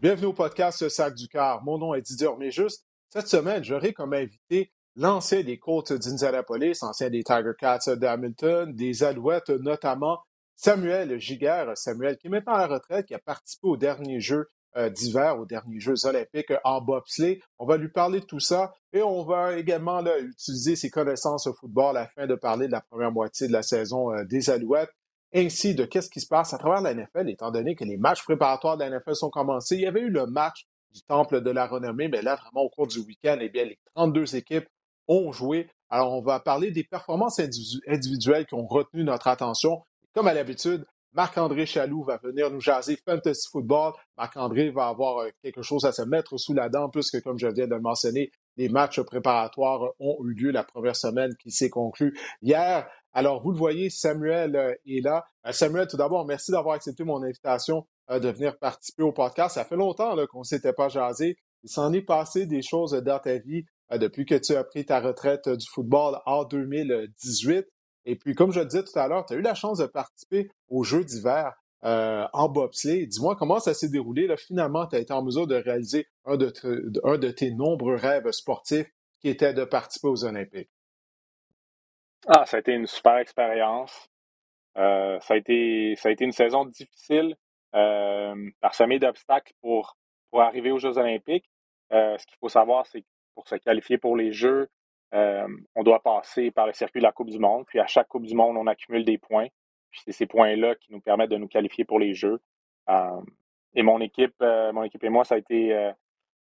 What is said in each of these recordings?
Bienvenue au podcast Sac du Car. Mon nom est Didier Cette semaine, j'aurai comme invité l'ancien des Colts d'Indianapolis, ancien des Tiger Cats d'Hamilton, des Alouettes notamment, Samuel Giguère. Samuel qui est maintenant à la retraite, qui a participé aux derniers Jeux euh, d'hiver, aux derniers Jeux olympiques en bobsleigh. On va lui parler de tout ça et on va également utiliser ses connaissances au football afin de parler de la première moitié de la saison euh, des Alouettes ainsi de qu'est-ce qui se passe à travers la NFL, étant donné que les matchs préparatoires de la NFL sont commencés. Il y avait eu le match du Temple de la Renommée, mais là, vraiment, au cours du week-end, eh bien, les 32 équipes ont joué. Alors, on va parler des performances individuelles qui ont retenu notre attention. Comme à l'habitude, Marc-André Chaloux va venir nous jaser Fantasy Football. Marc-André va avoir euh, quelque chose à se mettre sous la dent, puisque, comme je viens de le mentionner, les matchs préparatoires ont eu lieu la première semaine qui s'est conclue hier. Alors, vous le voyez, Samuel euh, est là. Euh, Samuel, tout d'abord, merci d'avoir accepté mon invitation euh, de venir participer au podcast. Ça fait longtemps qu'on ne s'était pas jasé. Il s'en est passé des choses dans ta vie depuis que tu as pris ta retraite du football en 2018. Et puis, comme je le disais tout à l'heure, tu as eu la chance de participer aux Jeux d'hiver en bobsleigh. Dis-moi comment ça s'est déroulé. Là, finalement, tu as été en mesure de réaliser un de, un de tes nombreux rêves sportifs qui était de participer aux Olympiques? Ah, ça a été une super expérience. Euh, ça, a été, ça a été une saison difficile, euh, parsemée d'obstacles pour, pour arriver aux Jeux olympiques. Euh, ce qu'il faut savoir, c'est que pour se qualifier pour les Jeux, euh, on doit passer par le circuit de la Coupe du Monde. Puis à chaque Coupe du Monde, on accumule des points. Puis c'est ces points-là qui nous permettent de nous qualifier pour les Jeux. et mon équipe, mon équipe et moi, ça a été,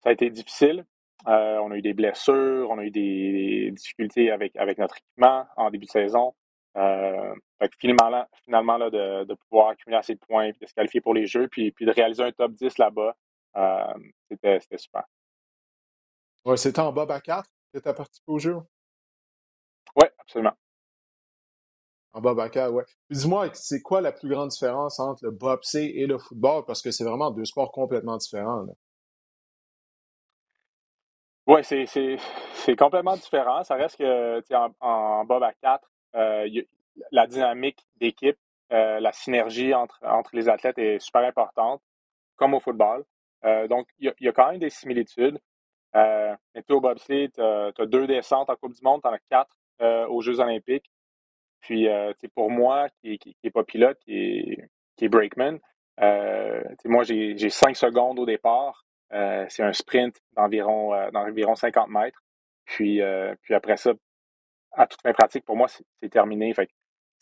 ça a été difficile. Euh, on a eu des blessures, on a eu des, difficultés avec, avec notre équipement en début de saison. Euh, finalement, finalement là, de, pouvoir accumuler assez de points, de se qualifier pour les Jeux, puis, puis de réaliser un top 10 là-bas, euh, c'était, super. Ouais, c'était en Bob à 4 que tu as participé aux Jeux? Oui, absolument. En 4, oui. Dis-moi, c'est quoi la plus grande différence entre le Bob C et le football? Parce que c'est vraiment deux sports complètement différents. Oui, c'est complètement différent. Ça reste que en, en Bob à 4, euh, la dynamique d'équipe, euh, la synergie entre, entre les athlètes est super importante, comme au football. Euh, donc, il y, a quand même des similitudes. mais toi, au bobsleigh, tu as, deux descentes en Coupe du Monde, tu en as quatre aux Jeux olympiques. Puis, pour moi, qui, qui, qui est pas pilote, qui est, qui brakeman, moi, j'ai cinq secondes au départ. Euh, c'est un sprint d'environ euh, d'environ 50 mètres. Puis, euh, après ça, à toute fin pratique, pour moi, c'est terminé.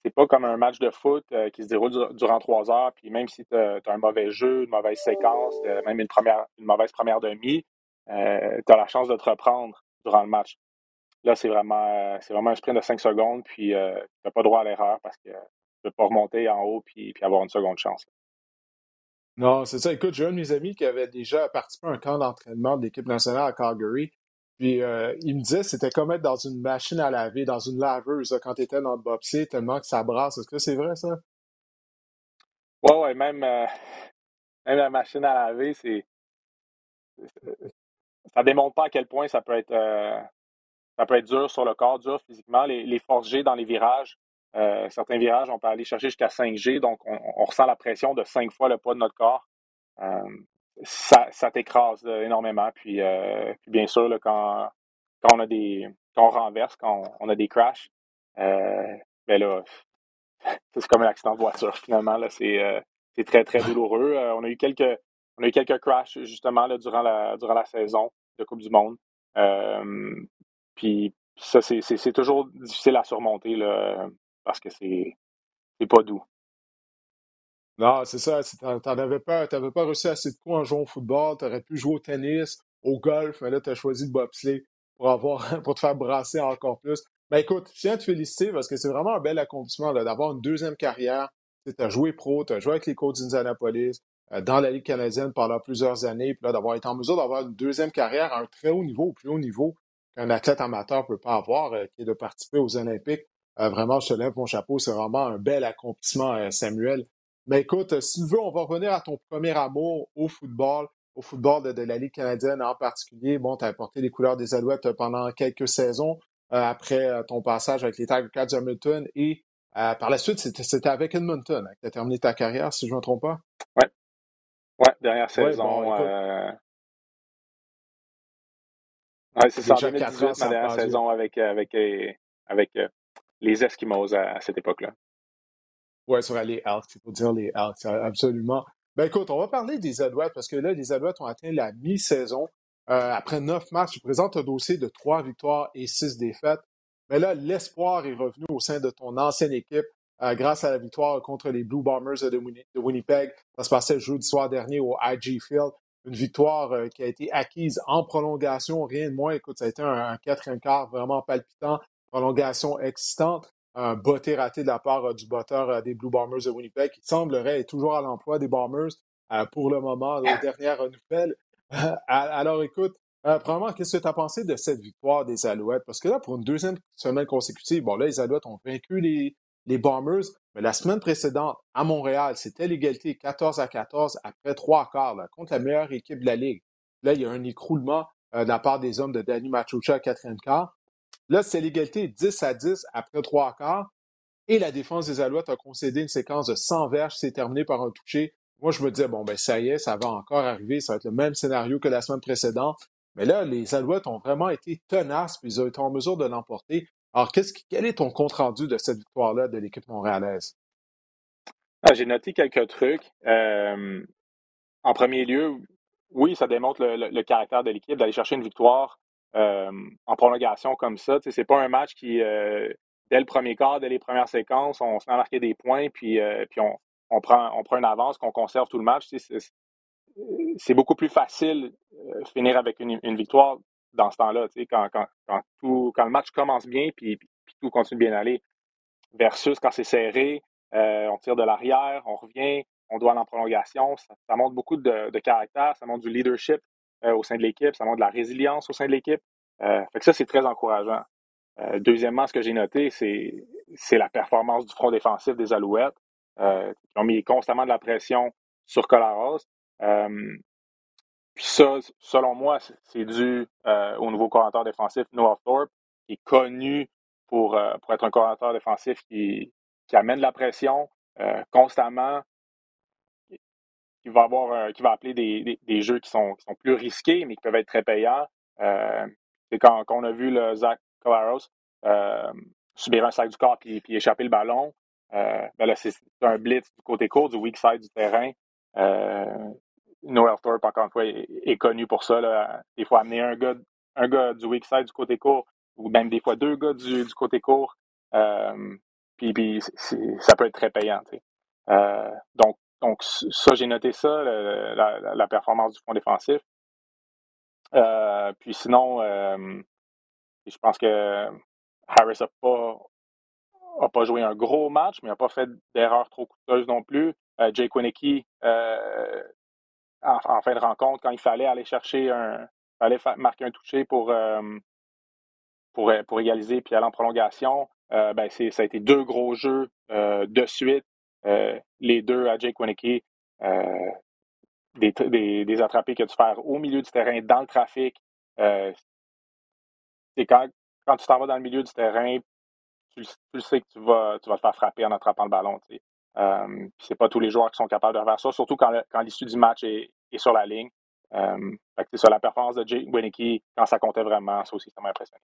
C'est pas comme un match de foot qui se déroule durant trois heures, puis même si tu as, un mauvais jeu, une mauvaise séquence, même une, première, une mauvaise première demi, tu as la chance de te reprendre durant le match. Là, c'est vraiment, c'est vraiment un sprint de 5 secondes, puis tu n'as pas droit à l'erreur parce que tu ne peux pas remonter en haut puis, puis avoir une seconde chance. Non, c'est ça. Écoute, j'ai un de mes amis qui avait déjà participé à un camp d'entraînement de l'équipe nationale à Calgary. Puis euh, il me disait que c'était comme être dans une machine à laver, dans une laveuse quand tu étais dans le bobsleigh, tellement que ça brasse. Est-ce que c'est vrai, ça? Ouais, ouais, même, euh, même la machine à laver, c'est. Ça démontre pas à quel point ça peut être euh, ça peut être dur sur le corps, dur physiquement. Les, forces G dans les virages, euh, certains virages, on peut aller chercher jusqu'à 5G, donc on, ressent la pression de 5 fois le poids de notre corps. Euh, ça, ça t'écrase euh, énormément. Puis, bien sûr, quand, quand on a des. Quand on renverse, quand on, a des crashs, ben là, c'est comme un accident de voiture, finalement. Là, c'est, très, très douloureux. on a eu quelques. On a eu quelques crashs justement là, durant, la, durant la saison de Coupe du Monde. Puis ça, c'est, toujours difficile à surmonter. Là parce que c'est pas doux. Non, c'est ça. T'en avais pas, t'avais pas reçu assez de coups en jouant au football. Tu aurais pu jouer au tennis, au golf, mais là, tu as choisi le bobsleigh pour avoir pour te faire brasser encore plus. Mais écoute, je tiens à te féliciter parce que c'est vraiment un bel accomplissement d'avoir une deuxième carrière. Tu as joué pro, tu as joué avec les coachs d'Indianapolis, euh, dans la Ligue canadienne pendant plusieurs années, puis là, d'avoir été en mesure d'avoir une deuxième carrière à un très haut niveau, au plus haut niveau qu'un athlète amateur ne peut pas avoir, euh, qui est de participer aux Olympiques. Euh, vraiment, je te lève mon chapeau. C'est vraiment un bel accomplissement, euh, Samuel. Mais écoute, euh, si tu veux, on va revenir à ton premier amour au football, au football de, la Ligue canadienne en particulier. Bon, tu as porté les couleurs des Alouettes pendant quelques saisons après ton passage avec les Tiger Cats Hamilton et par la suite, c'était avec Edmonton hein, que tu as terminé ta carrière, si je ne me trompe pas. Oui. Ouais, dernière saison. Ouais, c'est ça, en 2018, ma dernière saison avec, avec, avec les Eskimos à, cette époque-là. Oui, sur les Elks, il faut dire les Elks, absolument. Ben écoute, on va parler des Alouettes parce que là, les Alouettes ont atteint la mi-saison. Euh, après neuf matchs, ils présentent un dossier de trois victoires et six défaites. Mais là, l'espoir est revenu au sein de ton ancienne équipe euh, grâce à la victoire contre les Blue Bombers de, Winnipeg. Ça se passait le jeudi soir dernier au IG Field. Une victoire euh, qui a été acquise en prolongation, rien de moins. Écoute, ça a été un, quatrième quart vraiment palpitant, prolongation excitante. Un botté raté de la part du botteur des Blue Bombers de Winnipeg, qui semblerait être toujours à l'emploi des Bombers pour le moment, aux dernières nouvelles. Alors écoute, euh, premièrement, qu'est-ce que tu as pensé de cette victoire des Alouettes? Parce que là, pour une deuxième semaine consécutive, bon, là, les Alouettes ont vaincu les, les Bombers, mais la semaine précédente, à Montréal, c'était l'égalité 14 à 14 après trois quarts, contre la meilleure équipe de la Ligue. Là, il y a un écroulement euh, de la part des hommes de Danny Machucha quatrième quart. Là, c'est l'égalité 10 à 10 après trois quarts. Et la défense des Alouettes a concédé une séquence de 100 verges. C'est terminé par un touché moi, je me disais, bon, ben ça y est, ça va encore arriver, ça va être le même scénario que la semaine précédente. Mais là, les Alouettes ont vraiment été tenaces, puis ils ont été en mesure de l'emporter. Alors, qu'est-ce quel est ton compte-rendu de cette victoire-là de l'équipe montréalaise? Ah, j'ai noté quelques trucs. Euh, en premier lieu, oui, ça démontre le, caractère de l'équipe d'aller chercher une victoire euh, en prolongation comme ça. Ce n'est pas un match qui, euh, dès le premier quart, dès les premières séquences, on se met à marquer des points, puis, puis on, prend, on prend une avance, qu'on conserve tout le match. C'est beaucoup plus facile finir avec une, victoire dans ce temps-là, quand, tout, quand le match commence bien puis, tout continue bien aller, versus quand c'est serré, euh, on tire de l'arrière, on revient, on doit aller en prolongation. Ça, montre beaucoup de, caractère, ça montre du leadership euh, au sein de l'équipe, ça montre de la résilience au sein de l'équipe. fait que ça, c'est très encourageant. deuxièmement, ce que j'ai noté, c'est la performance du front défensif des Alouettes. Euh, qui ont mis constamment de la pression sur Colaros. Euh, puis ça, selon moi, c'est dû euh, au nouveau coordinateur défensif Noah Thorpe, qui est connu pour, pour être un coordinateur défensif qui, qui amène de la pression constamment, qui va avoir qui va appeler des, des, jeux qui sont, qui sont plus risqués, mais qui peuvent être très payants. c'est quand, quand, on a vu le Zach Colaros subir un sac du corps puis, puis échapper le ballon. Euh, ben c'est un blitz du côté court, du weak side du terrain. Euh, Noel Thorpe, encore une fois, est, connu pour ça. Des fois, amener un gars, un gars du weak side du côté court, ou même des fois deux gars du, côté court. Euh, puis, puis ça peut être très payant. Euh, donc, donc, ça, j'ai noté ça, la, performance du front défensif. Euh, puis sinon, je pense que Harris n'a pas n'a pas joué un gros match, mais n'a pas fait d'erreur trop coûteuse non plus. Jake Winicky, euh, en, fin de rencontre, quand il fallait aller chercher un. fallait marquer un toucher pour, euh, pour, pour, égaliser puis aller en prolongation, ben ça a été deux gros jeux de suite. les deux à Jake Winicky. Des, des, des, attrapés que tu fais au milieu du terrain, dans le trafic. quand, quand tu t'en vas dans le milieu du terrain, tu, sais que tu vas, tu vas te faire frapper en attrapant le ballon. Euh, c'est pas tous les joueurs qui sont capables de faire ça, surtout quand, l'issue du match est, sur la ligne. Euh, c'est ça, la performance de Jake Winicky, quand ça comptait vraiment, ça aussi, ça m'a impressionné.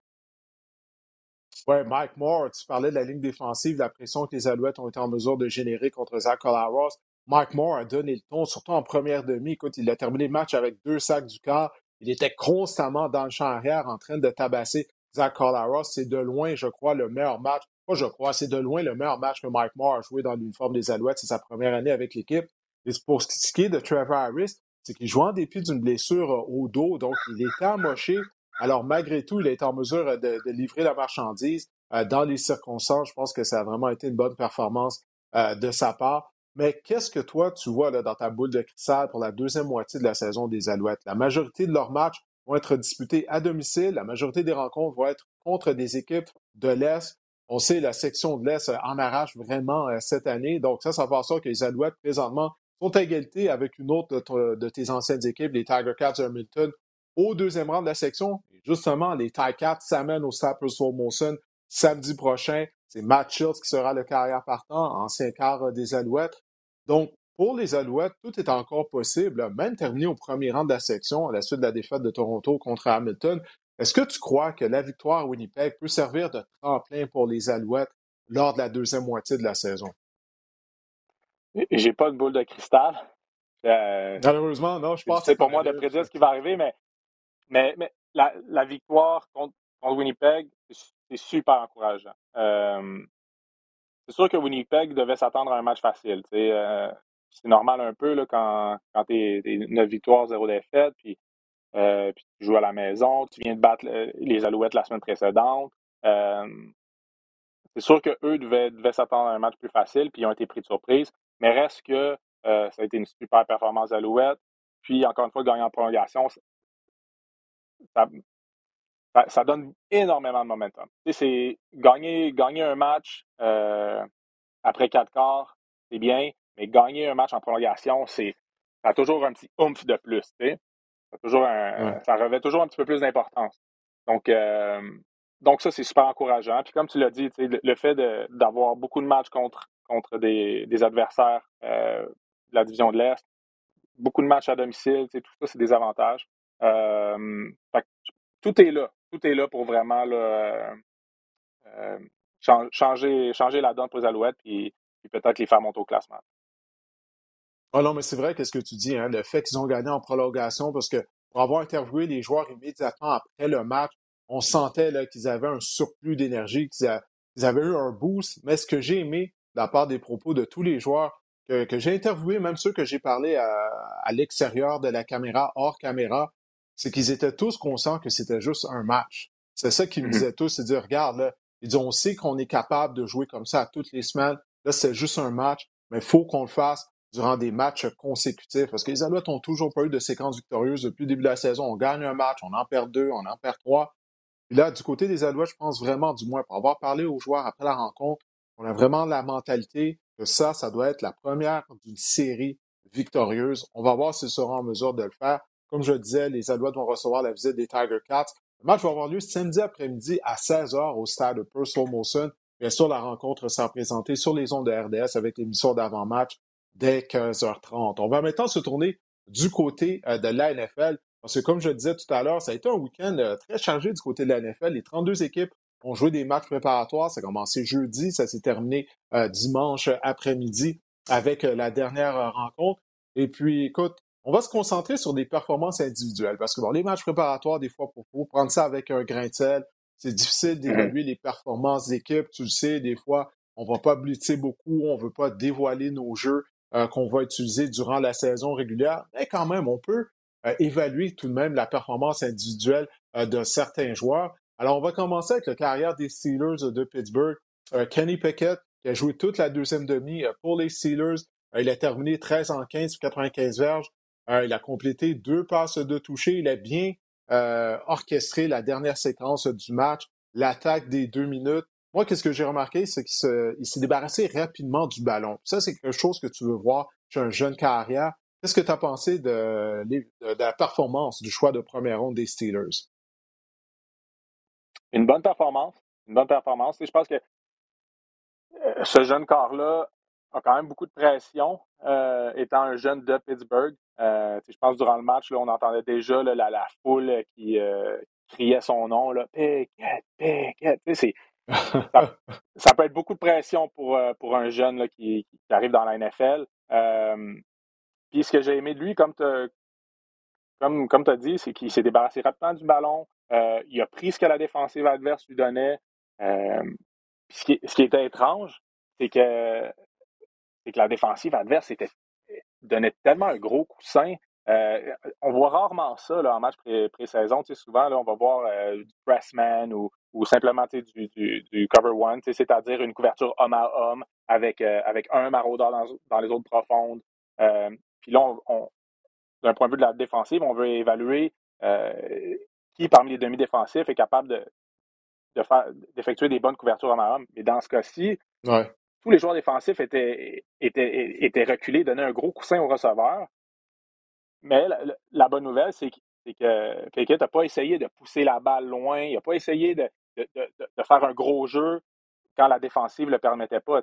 Oui, Mike Moore, tu parlais de la ligne défensive, la pression que les Alouettes ont été en mesure de générer contre Zach Colaros. Mike Moore a donné le ton, surtout en première demi. Écoute, il a terminé le match avec deux sacs du quart. Il était constamment dans le champ arrière en train de tabasser Zach Colaros, c'est de loin, je crois, le meilleur match. Je crois, c'est de loin le meilleur match que Mike Moore a joué dans l'uniforme des Alouettes. C'est sa première année avec l'équipe. Et pour ce qui est de Trevor Harris, c'est qu'il joue en dépit d'une blessure euh, au dos, donc il était amoché. Alors, malgré tout, il été en mesure euh, de, livrer la marchandise euh, dans les circonstances. Je pense que ça a vraiment été une bonne performance de sa part. Mais qu'est-ce que toi, tu vois là, dans ta boule de cristal pour la deuxième moitié de la saison des Alouettes? La majorité de leurs matchs vont être disputés à domicile. La majorité des rencontres vont être contre des équipes de l'Est. On sait la section de l'Est en arrache vraiment euh, cette année. Donc ça, ça va ça que les Alouettes, présentement, sont à égalité avec une autre de, tes anciennes équipes, les Tiger Cats de Hamilton, au deuxième rang de la section. Et justement, les Tiger Cats s'amènent au Staples Motion samedi prochain. C'est Matt Shields qui sera le carrière partant, ancien quart des Alouettes. Donc, pour les Alouettes, tout est encore possible, même terminer au premier rang de la section à la suite de la défaite de Toronto contre Hamilton. Est-ce que tu crois que la victoire à Winnipeg peut servir de tremplin pour les Alouettes lors de la deuxième moitié de la saison? J'ai pas de boule de cristal. Euh, Malheureusement, non, je pense C'est pour moi de prédire ce qui va arriver, mais, mais, mais la, victoire contre, Winnipeg, c'est super encourageant. Euh, c'est sûr que Winnipeg devait s'attendre à un match facile. Euh, c'est normal un peu là, quand, quand tu es, 9 victoires, 0 défaites, puis, euh, puis tu joues à la maison, tu viens de battre les Alouettes la semaine précédente. c'est sûr qu'eux devaient, devaient s'attendre à un match plus facile, puis ils ont été pris de surprise. Mais reste que ça a été une super performance d'Alouette. Puis, encore une fois, gagner en prolongation, ça, donne énormément de momentum. gagner, gagner un match euh, après quatre quarts, c'est bien, mais gagner un match en prolongation, c'est ça a toujours un petit oomph de plus. Toujours ça revêt toujours un petit peu plus d'importance. Donc, euh, donc ça, c'est super encourageant. Puis comme tu l'as dit, le, fait d'avoir beaucoup de matchs contre, contre des, des adversaires euh, de la division de l'Est, beaucoup de matchs à domicile, tout ça, c'est des avantages. tout est là tout est là pour vraiment euh, euh, changer, changer la donne pour les Alouettes et, peut-être les faire monter au classement. Ah non, mais c'est vrai, qu'est-ce que tu dis, hein, le fait qu'ils ont gagné en prolongation, parce que pour avoir interviewé les joueurs immédiatement après le match, on sentait qu'ils avaient un surplus d'énergie, qu'ils avaient eu un boost. Mais ce que j'ai aimé de la part des propos de tous les joueurs que, j'ai interviewés, même ceux que j'ai parlé à l'extérieur de la caméra, hors caméra, c'est qu'ils étaient tous conscients que c'était juste un match. C'est ça qu'ils me mm-hmm. disaient tous, c'est dire, regarde, là, ils disent, on sait qu'on est capable de jouer comme ça toutes les semaines. Là, c'est juste un match, mais il faut qu'on le fasse durant des matchs consécutifs. Parce que les Alouettes ont toujours pas eu de séquence victorieuse depuis le début de la saison. On gagne un match, on en perd deux, on en perd trois. Et là, du côté des Alouettes, je pense vraiment, du moins, pour avoir parlé aux joueurs après la rencontre, on a vraiment la mentalité que ça, ça doit être la première d'une série victorieuse. On va voir s'ils seront en mesure de le faire. Comme je disais, les Alouettes vont recevoir la visite des Tiger Cats. Le match va avoir lieu samedi après-midi à 16h au stade de Purcell Molson. Bien sûr, la rencontre sera présentée sur les ondes de RDS avec l'émission d'avant-match dès 15h30. On va maintenant se tourner du côté euh, de la NFL. Parce que comme je le disais tout à l'heure, ça a été un week-end euh, très chargé du côté de la NFL. Les 32 équipes ont joué des matchs préparatoires. Ça a commencé jeudi, ça s'est terminé euh, dimanche après-midi avec la dernière rencontre. Et puis, écoute, on va se concentrer sur des performances individuelles parce que bon, les matchs préparatoires, des fois, pour, pour prendre ça avec un grain de sel, c'est difficile mmh d'évaluer les performances d'équipe. Tu le sais, des fois, on va pas blitzer beaucoup, on veut pas dévoiler nos jeux euh, qu'on va utiliser durant la saison régulière, mais quand même, on peut euh, évaluer tout de même la performance individuelle euh, de certains joueurs. Alors, on va commencer avec la carrière des Steelers de Pittsburgh. Kenny Pickett, qui a joué toute la deuxième demi pour les Steelers. il a terminé 13 en 15 95 verges. Il a complété deux passes de toucher. Il a bien orchestré la dernière séquence du match, l'attaque des deux minutes. Moi, qu'est-ce que j'ai remarqué, c'est qu'il s'est débarrassé rapidement du ballon. Ça, c'est quelque chose que tu veux voir chez un jeune carrière. Qu'est-ce que tu as pensé de, la performance du choix de première ronde des Steelers? Une bonne performance. Une bonne performance. je pense que euh, ce jeune corps-là a quand même beaucoup de pression, étant un jeune de Pittsburgh. Euh, je pense durant le match, on entendait déjà la, foule qui euh, criait son nom. Là, Pickett, Pickett. Ça, ça, peut être beaucoup de pression pour, euh, pour un jeune là, qui, qui, arrive dans la NFL. puis ce que j'ai aimé de lui, comme tu comme, comme as dit, c'est qu'il s'est débarrassé rapidement du ballon. il a pris ce que la défensive adverse lui donnait. ce, qui, ce qui était étrange, c'est que, que la défensive adverse était donnait tellement un gros coussin. Euh, on voit rarement ça là, en match pré-saison. souvent, là, on va voir euh, du pressman ou, ou simplement du, du, du, cover one, c'est-à-dire une couverture homme à homme avec, euh, avec un maraudeur dans, dans, les autres profondes. puis là, on, d'un point de vue de la défensive, on veut évaluer qui parmi les demi-défensifs est capable de, de faire d'effectuer des bonnes couvertures homme à homme. Mais dans ce cas-ci, ouais tous les joueurs défensifs étaient, étaient, étaient reculés, donnaient un gros coussin au receveur. Mais la, bonne nouvelle, c'est que Pickett n'a pas essayé de pousser la balle loin, il n'a pas essayé de, de, faire un gros jeu quand la défensive ne le permettait pas.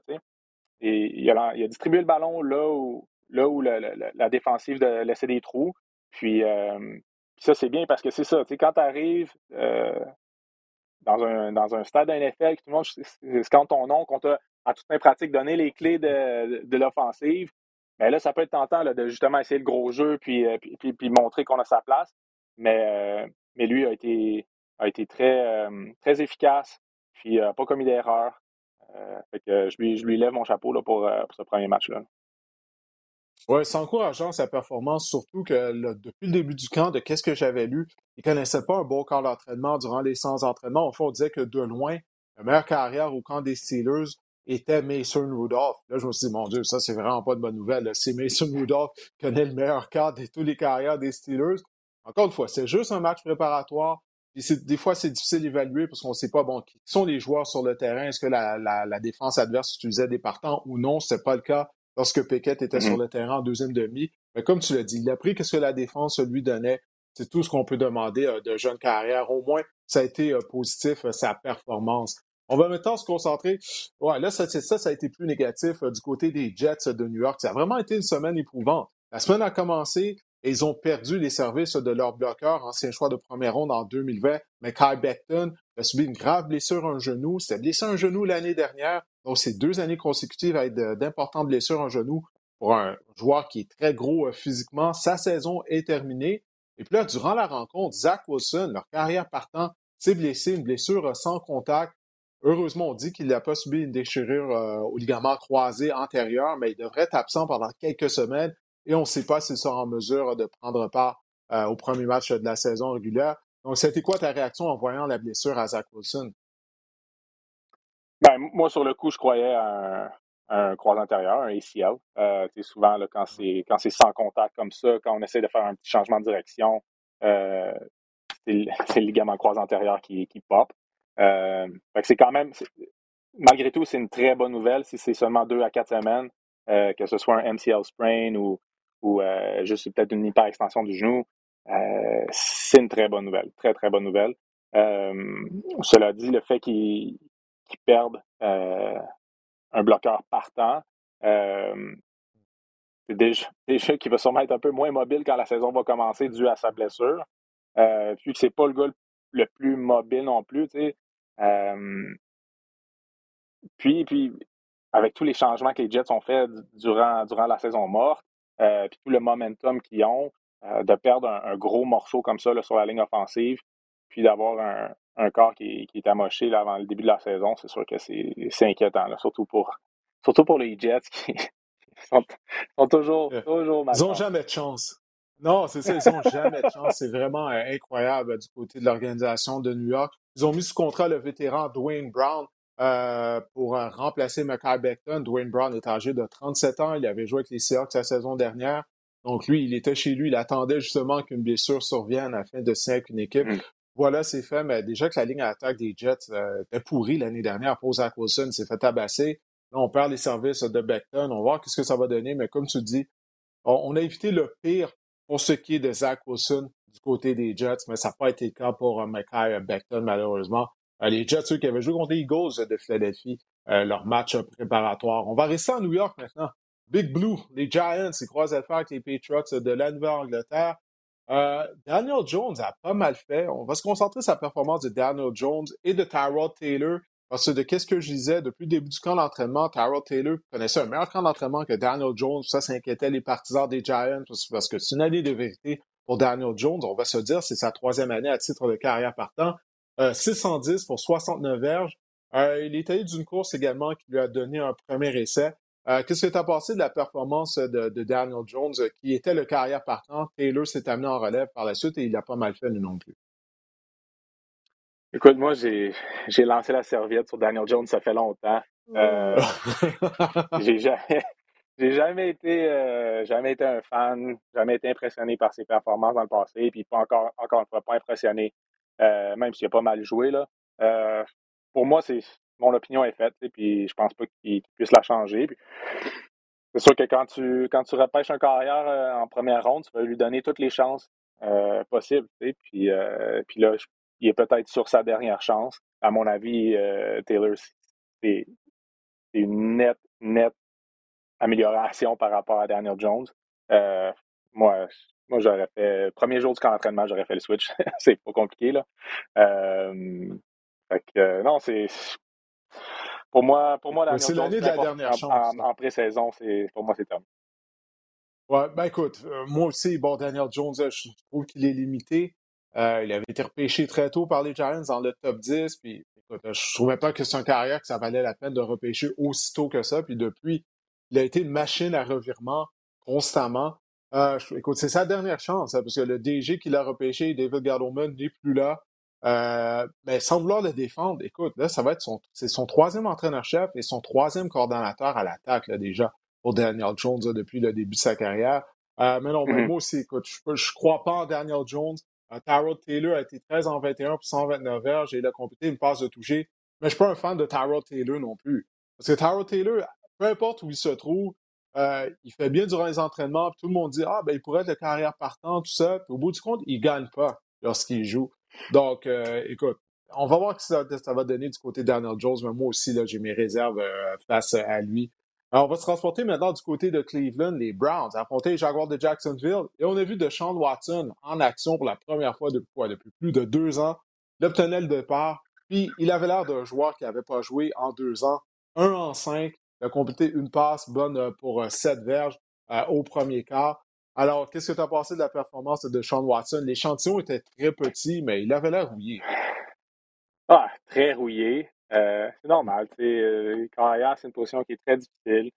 Et il a, distribué le ballon là où, là où la défensive de laisser des trous. Puis, ça, c'est bien parce que c'est ça. Quand tu arrives dans, un, dans un stade NFL, tout le monde c'est quand ton nom, qu'on t'a en toute fin pratique donné les clés de, de, l'offensive, mais ben là, ça peut être tentant de justement essayer le gros jeu puis, puis, puis, montrer qu'on a sa place. Mais, mais lui a été, a été très, très efficace, puis pas commis d'erreur. fait que je lui, je lui lève mon chapeau là, pour, pour ce premier match-là. Oui, c'est encourageant sa performance, surtout que depuis le début du camp, de qu'est-ce que j'avais lu, il ne connaissait pas un beau camp d'entraînement durant les séances d'entraînement. Au fond, on disait que de loin, la meilleure carrière au camp des Steelers était Mason Rudolph. Là, je me suis dit, mon Dieu, ça, c'est vraiment pas de bonne nouvelle. C'est Mason Rudolph qui connaît le meilleur camp de tous les carrières des Steelers. Encore une fois, c'est juste un match préparatoire. Des fois, c'est difficile d'évaluer parce qu'on ne sait pas, bon, qui sont les joueurs sur le terrain. Est-ce que la, la, défense adverse utilisait des partants ou non? Ce pas le cas lorsque Pickett était sur mm-hmm. le terrain en deuxième demi. Mais comme tu l'as dit, il a pris ce que la défense lui donnait. C'est tout ce qu'on peut demander euh, de jeune carrière. Au moins, ça a été euh, positif, euh, sa performance. On va maintenant se concentrer. Ouais, là, ça, ça, ça a été plus négatif du côté des Jets de New York. Ça a vraiment été une semaine éprouvante. La semaine a commencé ils ont perdu les services de leur bloqueur, ancien choix de première ronde en 2020. Mais Kyle Beckton a subi une grave blessure à un genou. C'était blessé à un genou l'année dernière. Donc, c'est deux années consécutives avec d'importantes blessures en genou pour un joueur qui est très gros euh, physiquement. Sa saison est terminée. Et puis là, durant la rencontre, Zach Wilson, leur carrière partant, s'est blessé, une blessure euh, sans contact. Heureusement, on dit qu'il n'a pas subi une déchirure euh, au ligament croisé antérieur, mais il devrait être absent pendant quelques semaines et on ne sait pas s'il sera en mesure de prendre part au premier match de la saison régulière. Donc, c'était quoi ta réaction en voyant la blessure à Zach Wilson? Ben, moi, sur le coup, je croyais à un, croisé antérieur, un ACL. Euh, souvent, quand c'est sans contact comme ça, quand on essaie de faire un petit changement de direction, euh, c'est le ligament croisé antérieur qui, qui pop. Euh, c'est quand même, malgré tout, c'est une très bonne nouvelle si c'est seulement deux à quatre semaines, euh, que ce soit un MCL sprain ou, ou euh, juste peut-être une hyper-extension du genou. c'est une très bonne nouvelle, très, très bonne nouvelle. cela dit, le fait qu'il qui perdent euh, un bloqueur partant. Euh, c'est déjà, déjà qui va sûrement être un peu moins mobile quand la saison va commencer dû à sa blessure. Euh, puis que c'est pas le gars le plus mobile non plus, euh, puis, puis, avec tous les changements que les Jets ont fait durant, durant la saison morte, puis tout le momentum qu'ils ont, de perdre un, gros morceau comme ça là, sur la ligne offensive, puis d'avoir un, un corps qui, qui est amoché là, avant le début de la saison, c'est sûr que c'est inquiétant, là, surtout, pour, surtout pour les Jets qui sont, toujours, toujours Ils n'ont jamais de chance. Non, c'est ça, ils n'ont jamais de chance. C'est vraiment euh, incroyable du côté de l'organisation de New York. Ils ont mis sous contrat le vétéran Dwayne Brown euh, pour euh, remplacer Mackay Beckton. Dwayne Brown est âgé de 37 ans. Il avait joué avec les Seahawks la saison dernière. Donc lui, il était chez lui. Il attendait justement qu'une blessure survienne afin de signer avec une équipe. Mm. Voilà, c'est fait. Mais déjà que la ligne à attaque des Jets euh, était pourrie l'année dernière pour Zach Wilson, s'est fait tabasser. Là, on perd les services de Beckton. On va voir ce que ça va donner. Mais comme tu dis, on, a évité le pire pour ce qui est de Zach Wilson du côté des Jets, mais ça n'a pas été le cas pour euh, Mackay Beckton, malheureusement. Euh, les Jets, eux, qui avaient joué contre les Eagles de Philadelphie, leur match préparatoire. On va rester en New York maintenant. Big Blue, les Giants, ils croisent à faire avec les Patriots de la Nouvelle-Angleterre. Euh, Daniel Jones a pas mal fait. On va se concentrer sur la performance de Daniel Jones et de Tyrod Taylor. Parce que de qu'est-ce que je disais, depuis le début du camp d'entraînement, Tyrod Taylor connaissait un meilleur camp d'entraînement que Daniel Jones. Ça, ça inquiétait les partisans des Giants parce que c'est une année de vérité pour Daniel Jones. On va se dire, c'est sa troisième année à titre de carrière partant. Euh, 610 pour 69 verges. Euh, il est allé d'une course également qui lui a donné un premier essai. Euh, qu'est-ce que tu as pensé de la performance de, Daniel Jones, euh, qui était le carrière partant? Taylor s'est amené en relève par la suite et il a pas mal fait, lui non plus. Écoute, moi, j'ai, lancé la serviette sur Daniel Jones, ça fait longtemps. Euh, j'ai jamais, j'ai jamais été, jamais été un fan, jamais été impressionné par ses performances dans le passé, puis pas encore, encore une fois, pas impressionné, même s'il a pas mal joué, là. pour moi, c'est, mon opinion est faite, et puis je pense pas qu'il puisse la changer. c'est sûr que quand tu quand tu repêches un carrière euh, en première ronde, tu vas lui donner toutes les chances euh, possibles. Puis, euh, puis là, il est peut-être sur sa dernière chance. À mon avis, Taylor, c'est une nette, nette amélioration par rapport à Daniel Jones. moi, moi, j'aurais fait. Premier jour du camp d'entraînement, j'aurais fait le switch. c'est pas compliqué, là. fait que, non, c'est. Pour moi, pour moi, Daniel C'est l'année de la dernière chance. En, pré-saison, pour moi, c'est terminé. Ouais, ben écoute, moi aussi, bon, Daniel Jones, je trouve qu'il est limité. Euh, il avait été repêché très tôt par les Giants dans le top 10. Puis, écoute, je trouvais pas que c'est une carrière que ça valait la peine de repêcher aussitôt que ça. Puis depuis, il a été une machine à revirement constamment. Euh, écoute, c'est sa dernière chance, hein, parce que le DG qui l'a repêché, David Gettleman, n'est plus là. Euh, mais sans vouloir le défendre, écoute, là, ça va être son, c'est son troisième entraîneur-chef et son troisième coordonnateur à l'attaque, là, déjà, pour Daniel Jones, depuis le début de sa carrière. mais non, mm-hmm. moi aussi, écoute, je, je crois pas en Daniel Jones. Uh, Tyrod Taylor a été 13 en 21 pour 129 verges et il a complété une passe de toucher. Mais je suis pas un fan de Tyrod Taylor non plus. Parce que Tyrod Taylor, peu importe où il se trouve, euh, il fait bien durant les entraînements, puis tout le monde dit Ah, ben il pourrait être de carrière partant, tout ça. Puis au bout du compte, il gagne pas lorsqu'il joue. Donc, euh, écoute, on va voir ce que ça, va donner du côté de Daniel Jones, mais moi aussi, j'ai mes réserves euh, face à lui. Alors, on va se transporter maintenant du côté de Cleveland. Les Browns affrontaient les Jaguars de Jacksonville. Et on a vu Deshaun Watson en action pour la première fois depuis, depuis plus de deux ans. Il obtenait le départ. Puis, il avait l'air d'un joueur qui n'avait pas joué en deux ans. Un en cinq. Il a complété une passe bonne euh, pour euh, sept verges euh, au premier quart. Alors, qu'est-ce que tu as pensé de la performance de Deshaun Watson? L'échantillon était très petit, mais il avait l'air rouillé. Ah, très rouillé. C'est normal. Euh, carrière, c'est une position qui est très difficile.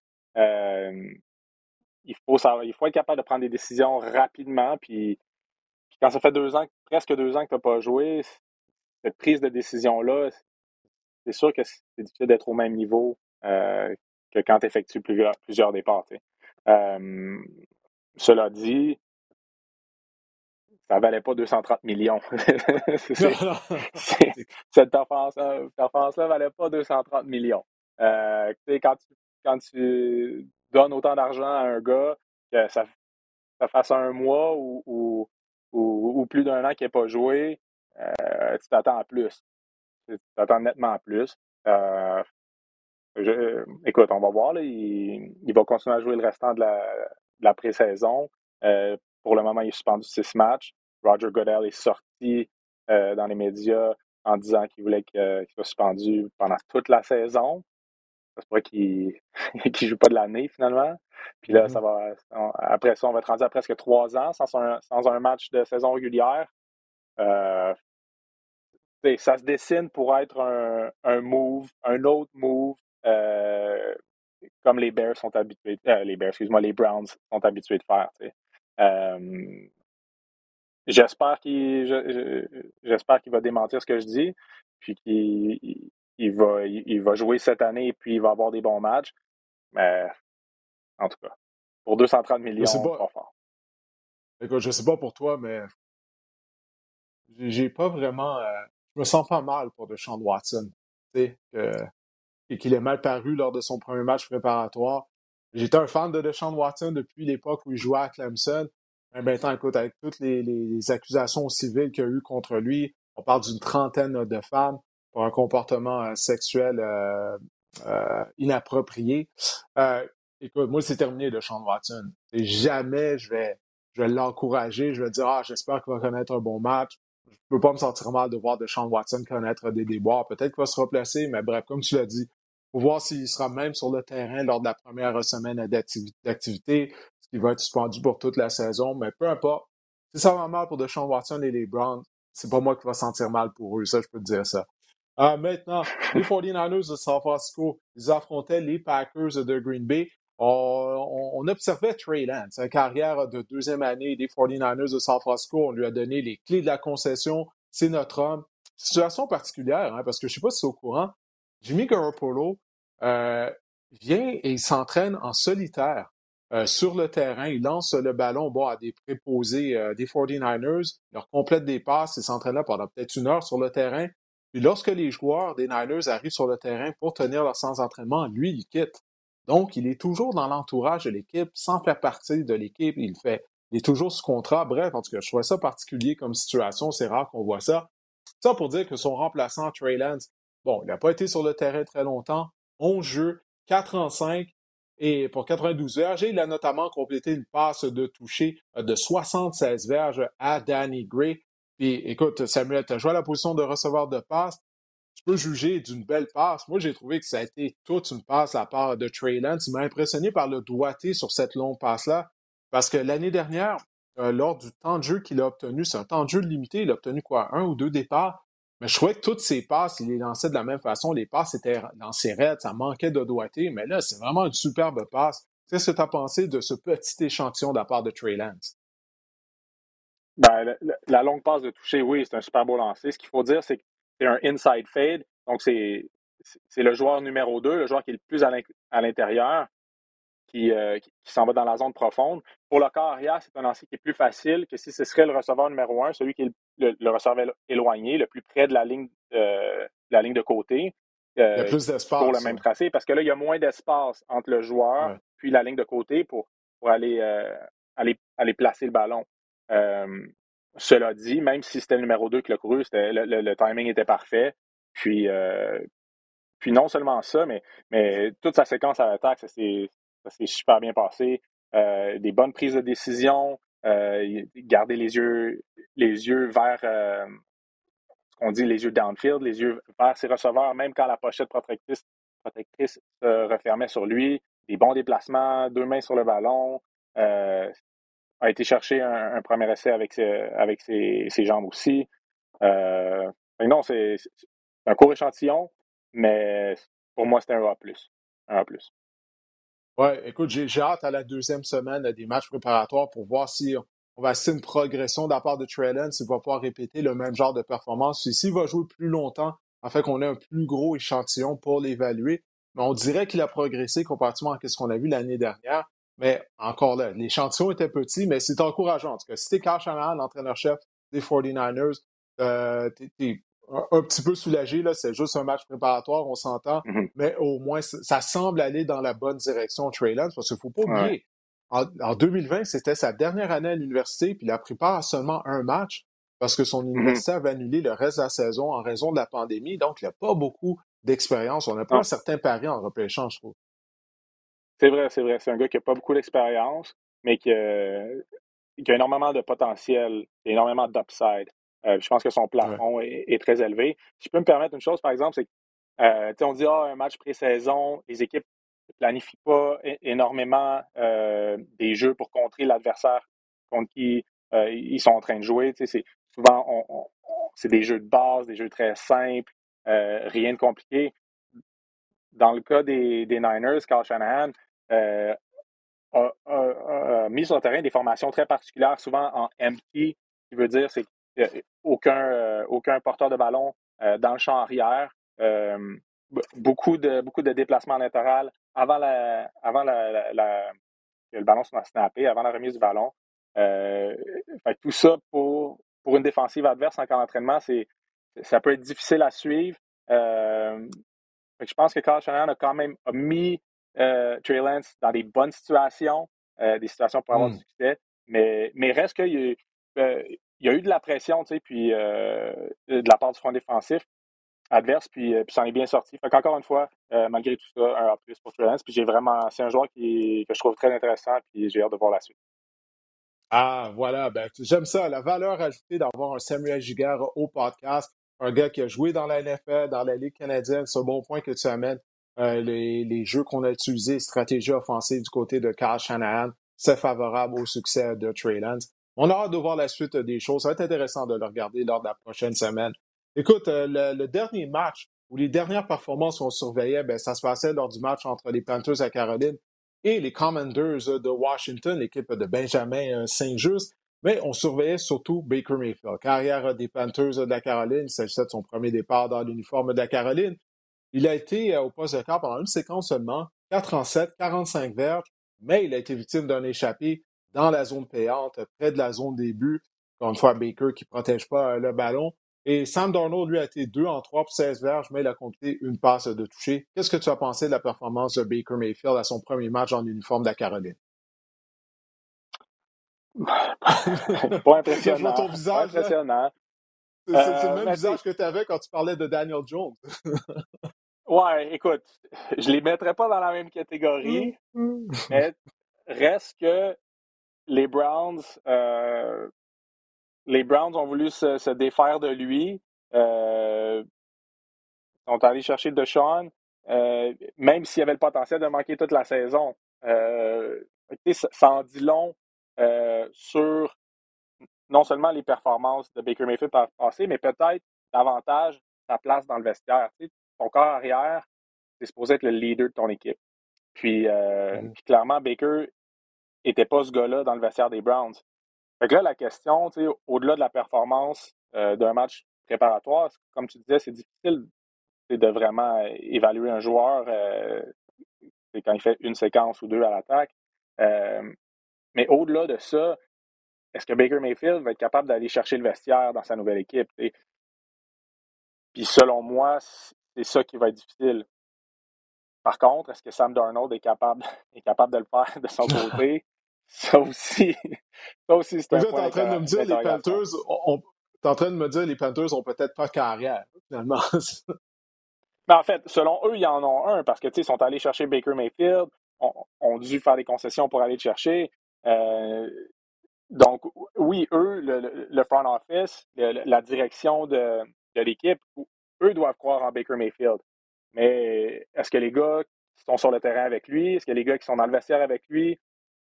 Il, faut il faut être capable de prendre des décisions rapidement. Puis, quand ça fait deux ans, presque deux ans que tu n'as pas joué, cette prise de décision-là, c'est sûr que c'est difficile d'être au même niveau que quand tu effectues plusieurs, plusieurs départs. cela dit, ça valait pas 230 millions. cette performance-là ne valait pas 230 millions. Euh, quand, tu, quand tu donnes autant d'argent à un gars, que ça, ça fasse un mois ou, ou, ou, plus d'un an qu'il n'ait pas joué, euh, tu t'attends à plus. Tu t'attends nettement à plus. Euh, écoute, on va voir. Là, il, il, va continuer à jouer le restant de la, de la pré-saison. Euh, pour le moment, il est suspendu six matchs. Roger Goodell est sorti euh, dans les médias en disant qu'il voulait qu'il soit suspendu pendant toute la saison. C'est pas qu'il ne joue pas de l'année finalement. Puis là, mm-hmm. ça va. après ça, on va être rendu à presque trois ans sans un, match de saison régulière. Euh, ça se dessine pour être un, move, un autre move, euh, comme les Bears sont habitués, les Bears, excuse-moi, les Browns sont habitués de faire. J'espère qu'il j'espère qu'il va démentir ce que je dis, puis qu'il il va, il va jouer cette année et puis il va avoir des bons matchs. Mais en tout cas, pour 230 millions, c'est pas, fort. Écoute, je sais pas pour toi, mais j'ai pas vraiment. Euh, je me sens pas mal pour Deshaun Watson. Tu sais, qu'il est mal paru lors de son premier match préparatoire. J'étais un fan de Deshaun Watson depuis l'époque où il jouait à Clemson. Mais maintenant, écoute, avec toutes les, accusations civiles qu'il y a eu contre lui, on parle d'une trentaine de femmes pour un comportement euh, sexuel euh, euh, inapproprié. écoute, moi, c'est terminé de Sean Watson. Et jamais je vais, je vais l'encourager. Je vais dire, ah, j'espère qu'il va connaître un bon match. Je peux pas me sentir mal de voir de Sean Watson connaître des déboires. Peut-être qu'il va se replacer, mais bref, comme tu l'as dit, pour voir s'il sera même sur le terrain lors de la première semaine d'activité il va être suspendu pour toute la saison, mais peu importe. Si ça va mal pour Deshaun Watson et les Browns, c'est pas moi qui va sentir mal pour eux, ça, je peux te dire ça. Euh, maintenant, les 49ers de San Francisco, ils affrontaient les Packers de Green Bay. On, observait Trey Lance, sa carrière de deuxième année des 49ers de San Francisco. On lui a donné les clés de la concession. C'est notre homme. Situation particulière, hein, parce que je ne sais pas si c'est au courant. Jimmy Garoppolo euh, vient et il s'entraîne en solitaire euh, sur le terrain, il lance le ballon bon, à des préposés euh, des 49ers, il leur complète des passes, il s'entraîne là pendant peut-être une heure sur le terrain. Puis lorsque les joueurs des Niners arrivent sur le terrain pour tenir leur sens d'entraînement, lui, il quitte. Donc, il est toujours dans l'entourage de l'équipe, sans faire partie de l'équipe. Il fait, il est toujours sous contrat. Bref, en tout cas, je trouvais ça particulier comme situation. C'est rare qu'on voit ça. Ça pour dire que son remplaçant, Trey Lance, bon, il n'a pas été sur le terrain très longtemps. 11 jeux, 4 en 5, Et pour 92 verges, il a notamment complété une passe de toucher de 76 verges à Danny Gray. Puis écoute, Samuel, tu as joué à la position de receveur de passe. Tu peux juger d'une belle passe. Moi, j'ai trouvé que ça a été toute une passe à part de Trey Lance. Il m'a impressionné par le doigté sur cette longue passe-là. Parce que l'année dernière, euh, lors du temps de jeu qu'il a obtenu, c'est un temps de jeu limité, il a obtenu quoi, un ou deux départs. Mais je trouvais que toutes ses passes, il les lançait de la même façon. Les passes étaient lancées raides, ça manquait de doigté. Mais là, c'est vraiment une superbe passe. Qu'est-ce que tu as pensé de ce petit échantillon de la part de Trey Lance? Ben, la, longue passe de toucher, oui, c'est un super beau lancer. Ce qu'il faut dire, c'est que c'est un inside fade. Donc, c'est, c'est le joueur numéro 2, le joueur qui est le plus à l'intérieur, euh, qui, qui, s'en va dans la zone profonde. Pour le corps arrière, c'est un lancer qui est plus facile que si ce serait le receveur numéro 1, celui qui est le, receveur éloigné, le plus près de la ligne, euh, la ligne de côté. Euh, il y a plus d'espace. Pour le même tracé, parce que là, il y a moins d'espace entre le joueur puis la ligne de côté pour, pour aller, aller, aller placer le ballon. cela dit, même si c'était le numéro 2 qui l'a couru, le, le, timing était parfait. Puis, puis non seulement ça, mais, mais toute sa séquence à l'attaque, ça s'est super bien passé. des bonnes prises de décision, euh, garder les yeux, les yeux vers euh, qu'on dit, les yeux downfield, les yeux vers ses receveurs, même quand la pochette protectrice, protectrice se refermait sur lui. Des bons déplacements, deux mains sur le ballon. Euh, a été chercher un, premier essai avec ses, avec ses, jambes aussi. non, c'est un court échantillon, mais pour moi, c'était un. Un A+. Ouais, écoute, j'ai hâte à la deuxième semaine des matchs préparatoires pour voir si on va assister une progression de la part de Trellens, s'il va pouvoir répéter le même genre de performance. S'il va jouer plus longtemps, fait qu'on ait un plus gros échantillon pour l'évaluer. Mais on dirait qu'il a progressé comparativement à ce qu'on a vu l'année dernière. Mais encore là, l'échantillon était petit, mais c'est encourageant. En tout cas, si t'es Shanahan, l'entraîneur-chef des 49ers, euh, t'es un, petit peu soulagé. Là, c'est juste un match préparatoire, on s'entend. Mm-hmm. Mais au moins, ça semble aller dans la bonne direction, Trey Lance, parce qu'il ne faut pas oublier. En, 2020, c'était sa dernière année à l'université, puis il a pris part à seulement un match parce que son mm-hmm. université avait annulé le reste de la saison en raison de la pandémie. Donc, il n'a pas beaucoup d'expérience. On n'a pas un certain pari en repêchant, je trouve. C'est vrai, c'est vrai. C'est un gars qui n'a pas beaucoup d'expérience, mais qui, qui, a énormément de potentiel, énormément d'upside. Euh, je pense que son plafond est, très élevé. Si je peux me permettre une chose, par exemple, c'est que, euh, on dit, ah, un match pré-saison, les équipes ne planifient pas énormément euh, des jeux pour contrer l'adversaire contre qui ils sont en train de jouer. C'est, souvent, c'est des jeux de base, des jeux très simples, rien de compliqué. Dans le cas des, Niners, Carl Shanahan a, mis sur le terrain des formations très particulières, souvent en empty, qui veut dire c'est aucun, euh, aucun porteur de ballon euh, dans le champ arrière. Euh, beaucoup de, beaucoup de déplacements latéral avant, la, avant la, que le ballon soit snappé, avant la remise du ballon. tout ça pour, pour une défensive adverse en cas d'entraînement, ça peut être difficile à suivre. je pense que Carl Shanahan a quand même mis Trey Lance dans des bonnes situations, des situations pour avoir du succès. Mais, mais reste qu'il il y a eu de la pression, tu sais, puis euh, de la part du front défensif adverse, puis, euh, puis ça en est bien sorti. Fait qu'encore une fois, euh, malgré tout ça, un plus pour Trellance, puis j'ai vraiment, c'est un joueur qui, que je trouve très intéressant, puis j'ai hâte de voir la suite. Ah, voilà, ben, j'aime ça, la valeur ajoutée d'avoir un Samuel Giguère au podcast, un gars qui a joué dans la NFL, dans la Ligue canadienne, c'est un bon point que tu amènes. les, les, jeux qu'on a utilisés, stratégie offensive du côté de Carl Shanahan, c'est favorable au succès de Trey. On a hâte de voir la suite des choses. Ça va être intéressant de le regarder lors de la prochaine semaine. Écoute, euh, le, dernier match où les dernières performances qu'on surveillait, ben, ça se passait lors du match entre les Panthers à Caroline et les Commanders de Washington, l'équipe de Benjamin euh, Saint-Just. Mais on surveillait surtout Baker Mayfield, carrière des Panthers de la Caroline. Il s'agissait de son premier départ dans l'uniforme de la Caroline. Il a été euh, au poste de quart pendant une séquence seulement, 4 en 7, 45 verges, mais il a été victime d'un échappé dans la zone payante, près de la zone des buts. Encore une fois, Baker qui ne protège pas euh, le ballon. Et Sam Darnold, lui, a été 2 en 3 pour 16 verges, mais il a compté une passe de toucher. Qu'est-ce que tu as pensé de la performance de Baker Mayfield à son premier match en uniforme de la Caroline? pas impressionnant. ton visage, impressionnant. C'est le même euh, visage que tu avais quand tu parlais de Daniel Jones. Ouais, écoute, je les mettrais pas dans la même catégorie, mais reste que les Browns, euh, les Browns ont voulu se, défaire de lui. Euh, sont allés chercher DeShaun, euh, même s'il avait le potentiel de manquer toute la saison. Euh, ça, en dit long euh, sur non seulement les performances de Baker Mayfield par passé, mais peut-être davantage sa place dans le vestiaire. ton corps arrière, c'est supposé être le leader de ton équipe. Puis, mm-hmm. puis clairement, Baker n'était pas ce gars-là dans le vestiaire des Browns. Fait que là, la question, au-delà de la performance d'un match préparatoire, comme tu disais, c'est difficile de vraiment euh, évaluer un joueur euh, quand il fait une séquence ou deux à l'attaque. Euh, mais au-delà de ça, est-ce que Baker Mayfield va être capable d'aller chercher le vestiaire dans sa nouvelle équipe? Puis selon moi, c'est ça qui va être difficile. Par contre, est-ce que Sam Darnold est capable, est capable de le faire de son côté? Ça aussi, ça aussi c'est un point en train de me dire les Panthers, en train de me dire les Panthers ont peut-être pas carrière, finalement. Mais en fait, selon eux, ils en ont un parce que ils sont allés chercher Baker Mayfield, ont, dû faire des concessions pour aller le chercher. Euh, donc, oui, eux, le, front office, la direction de, l'équipe, eux doivent croire en Baker Mayfield. Mais est-ce que les gars qui sont sur le terrain avec lui, est-ce que les gars qui sont dans le vestiaire avec lui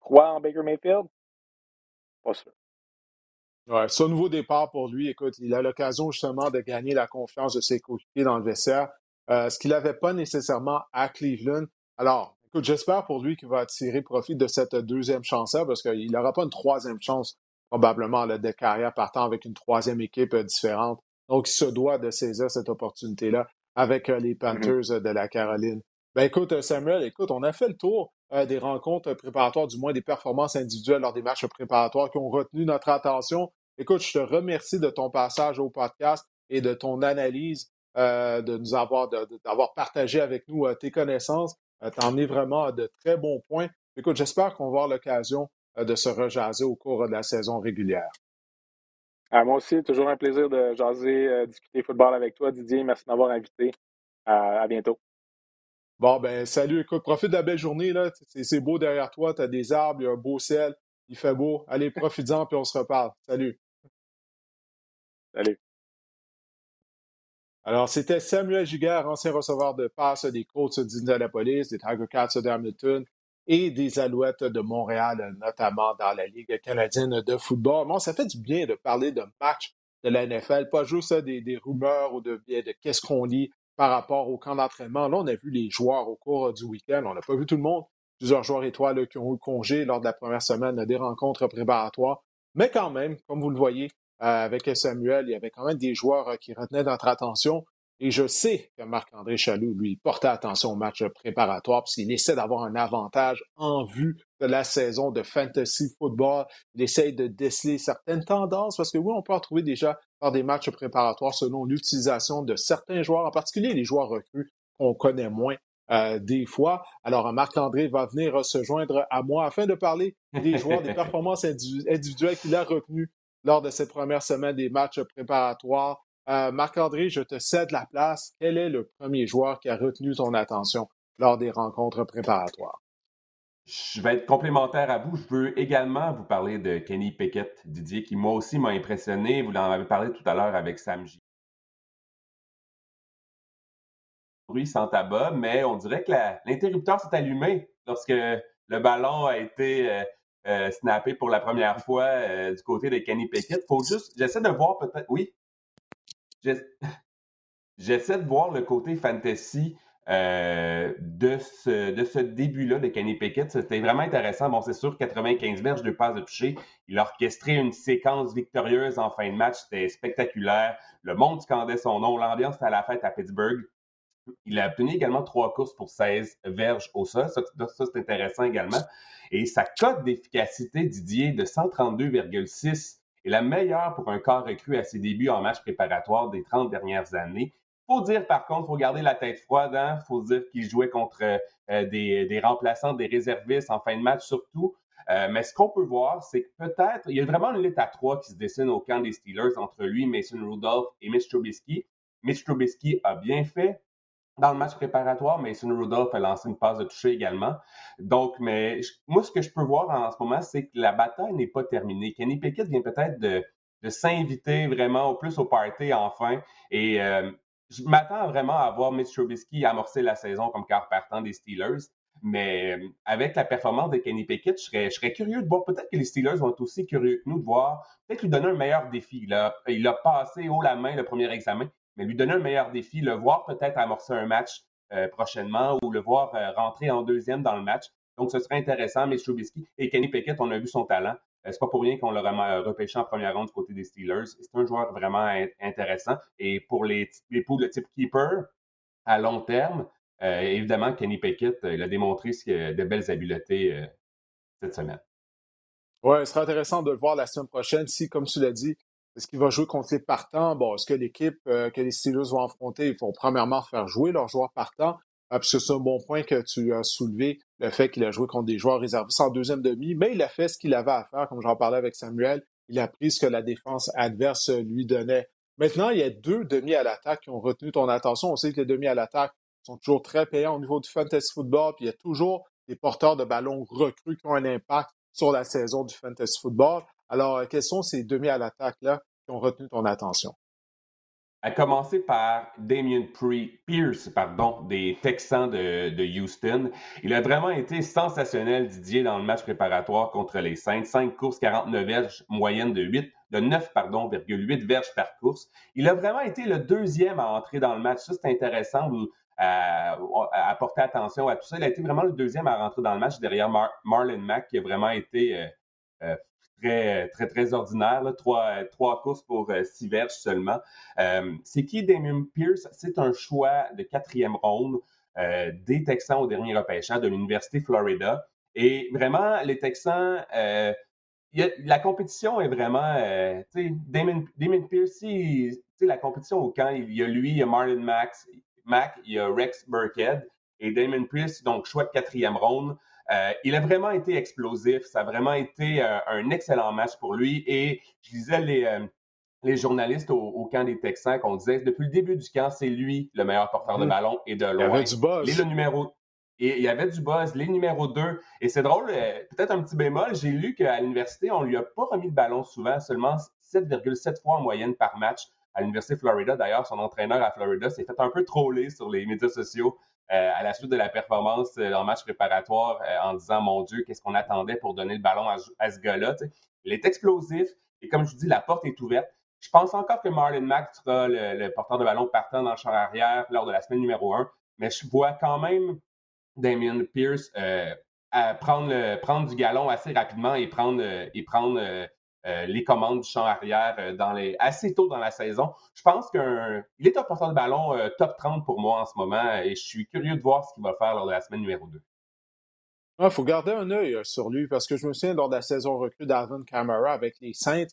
croient en Baker Mayfield? Pas sûr. Ouais, ce nouveau départ pour lui, écoute, il a l'occasion justement de gagner la confiance de ses coéquipiers dans le vestiaire. Euh, ce qu'il n'avait pas nécessairement à Cleveland. Alors, écoute, j'espère pour lui qu'il va tirer profit de cette deuxième chance-là parce qu'il n'aura pas une troisième chance probablement de carrière partant avec une troisième équipe euh, différente. Donc, il se doit de saisir cette opportunité-là avec euh, les mm-hmm. Panthers de la Caroline. Ben écoute, Samuel, écoute, on a fait le tour des rencontres préparatoires, du moins des performances individuelles lors des matchs préparatoires qui ont retenu notre attention. Écoute, je te remercie de ton passage au podcast et de ton analyse euh, de nous avoir, d'avoir partagé avec nous euh, tes connaissances. Euh, en es vraiment à de très bons points. Écoute, j'espère qu'on va avoir l'occasion de se rejaser au cours de la saison régulière. Moi aussi, toujours un plaisir de jaser, discuter football avec toi, Didier. Merci de m'avoir invité. à bientôt. Bon, ben, salut. Écoute, profite de la belle journée. Là. C'est, beau derrière toi. Tu as des arbres, il y a un beau ciel. Il fait beau. Allez, profite-en, puis on se reparle. Salut. Salut. Alors, c'était Samuel Giguère, ancien receveur de passe des Colts d'Indianapolis, des Tiger Cats d'Hamilton et des Alouettes de Montréal, notamment dans la Ligue canadienne de football. Bon, ça fait du bien de parler de matchs de la NFL, pas juste des, des rumeurs ou de, de qu'est-ce qu'on lit par rapport au camp d'entraînement. Là, on a vu les joueurs au cours du week-end. On n'a pas vu tout le monde. Plusieurs joueurs étoiles qui ont eu congé lors de la première semaine des rencontres préparatoires. Mais quand même, comme vous le voyez, euh, avec Samuel, il y avait quand même des joueurs euh, qui retenaient notre attention. Et je sais que Marc-André Chaloux, lui, portait attention au match préparatoire parce qu'il essaie d'avoir un avantage en vue de la saison de fantasy football. Il essaie de déceler certaines tendances parce que oui, on peut en trouver déjà par des matchs préparatoires selon l'utilisation de certains joueurs, en particulier les joueurs recrues qu'on connaît moins euh, des fois. Alors, Marc-André va venir se joindre à moi afin de parler des joueurs, des performances individuelles qu'il a retenues lors de cette première semaine des matchs préparatoires. Euh, Marc-André, je te cède la place. Quel est le premier joueur qui a retenu ton attention lors des rencontres préparatoires? Je vais être complémentaire à vous. Je veux également vous parler de Kenny Pickett, Didier, qui moi aussi m'a impressionné. Vous en avez parlé tout à l'heure avec Sam J. Bruit sans tabac, mais on dirait que l'interrupteur s'est allumé lorsque le ballon a été euh, euh, snappé pour la première fois euh, du côté de Kenny Pickett. Faut juste, j'essaie de voir peut-être, oui, j'essaie de voir le côté fantasy euh, de ce, début-là de Kenny Pickett. C'était vraiment intéressant. Bon, c'est sûr, 95 verges, deux passes de toucher. Il a orchestré une séquence victorieuse en fin de match. C'était spectaculaire. Le monde scandait son nom. L'ambiance était à la fête à Pittsburgh. Il a obtenu également trois courses pour 16 verges au sol. Ça, ça c'est intéressant également. Et sa cote d'efficacité, Didier, de 132,6 est la meilleure pour un corps recru à ses débuts en match préparatoire des 30 dernières années. Faut dire par contre, faut garder la tête froide. Hein? Faut dire qu'il jouait contre euh, des, remplaçants, des réservistes en fin de match surtout. Euh, mais ce qu'on peut voir, c'est que peut-être il y a vraiment une lutte à trois qui se dessine au camp des Steelers entre lui, Mason Rudolph et Mitch Trubisky. Mitch Trubisky a bien fait, dans le match préparatoire, Mason Rudolph a lancé une passe de toucher également. Donc, mais moi, ce que je peux voir en ce moment, c'est que la bataille n'est pas terminée. Kenny Pickett vient peut-être de, s'inviter vraiment au plus au party enfin. Et euh, je m'attends vraiment à voir Mitch Trubisky amorcer la saison comme quart partant des Steelers. Mais euh, avec la performance de Kenny Pickett, je serais, curieux de voir, peut-être que les Steelers vont être aussi curieux que nous de voir, peut-être lui donner un meilleur défi. Il a, il a passé haut la main le premier examen mais lui donner un meilleur défi, le voir peut-être amorcer un match euh, prochainement ou le voir euh, rentrer en deuxième dans le match. Donc, ce serait intéressant, mais Trubisky et Kenny Pickett, on a vu son talent. Euh, c'est pas pour rien qu'on l'a repêché en première ronde du côté des Steelers. C'est un joueur vraiment intéressant. Et pour les, les poules de type keeper, à long terme, évidemment, Kenny Pickett, il a démontré de belles habiletés cette semaine. Oui, ce sera intéressant de le voir la semaine prochaine si, comme tu l'as dit, est-ce qu'il va jouer contre les partants? Bon, est-ce que l'équipe euh, que les Steelers vont affronter, ils vont premièrement faire jouer leurs joueurs partants? Ah, parce que c'est un bon point que tu as soulevé, le fait qu'il a joué contre des joueurs réservistes en deuxième demi, mais il a fait ce qu'il avait à faire, comme j'en parlais avec Samuel. Il a pris ce que la défense adverse lui donnait. Maintenant, il y a deux demi à l'attaque qui ont retenu ton attention. On sait que les demi à l'attaque sont toujours très payants au niveau du fantasy football, puis il y a toujours des porteurs de ballons recrues qui ont un impact sur la saison du fantasy football. Alors, euh, quels sont ces demi à l'attaque-là qui ont retenu ton attention? À commencer par Damien Pierce, pardon, des Texans de, Houston. Il a vraiment été sensationnel, Didier, dans le match préparatoire contre les Saints. 5 courses, 49 verges, moyenne de 8, de 9, pardon, 8 verges par course. Il a vraiment été le deuxième à entrer dans le match. Ça, c'est intéressant à, porter attention à tout ça. Il a été vraiment le deuxième à rentrer dans le match derrière Marlon Mack, qui a vraiment été euh, euh, très, très, très ordinaire. Trois, courses pour euh, six verges seulement. Euh, c'est qui Damien Pierce? C'est un choix de quatrième ronde des Texans au dernier repêchage de l'Université Florida. Et vraiment, les Texans, la compétition est vraiment. Damien Pierce, la compétition au camp, il y a lui, il y a Marlon Max, Mack, il y a Rex Burkhead et Damon Pierce, donc choix de quatrième ronde. Euh, il a vraiment été explosif. Ça a vraiment été euh, un excellent match pour lui. Et je disais les, euh, les journalistes au, camp des Texans qu'on disait depuis le début du camp, c'est lui le meilleur porteur de mmh. ballon et de loin. Il y avait du buzz. le numéro, et il y avait du buzz, les numéros 2. Et c'est drôle, peut-être un petit bémol, j'ai lu qu'à l'université, on ne lui a pas remis le ballon souvent, seulement 7,7 fois en moyenne par match à l'Université de Florida. D'ailleurs, son entraîneur à Florida s'est fait un peu troller sur les médias sociaux à la suite de la performance euh, en match préparatoire euh, en disant Mon Dieu, qu'est-ce qu'on attendait pour donner le ballon à, ce gars-là. Il est explosif et comme je vous dis, la porte est ouverte. Je pense encore que Marlon Mack sera le, porteur de ballon partant dans le champ arrière lors de la semaine numéro 1, mais je vois quand même Damien Pierce prendre, prendre du galon assez rapidement et prendre, et prendre euh, les commandes du champ arrière euh, assez tôt dans la saison. Je pense qu'il est un porteur de ballon euh, top 30 pour moi en ce moment et je suis curieux de voir ce qu'il va faire lors de la semaine numéro 2. Il faut garder un œil sur lui parce que je me souviens lors de la saison recrue d'Alvin Kamara avec les Saints,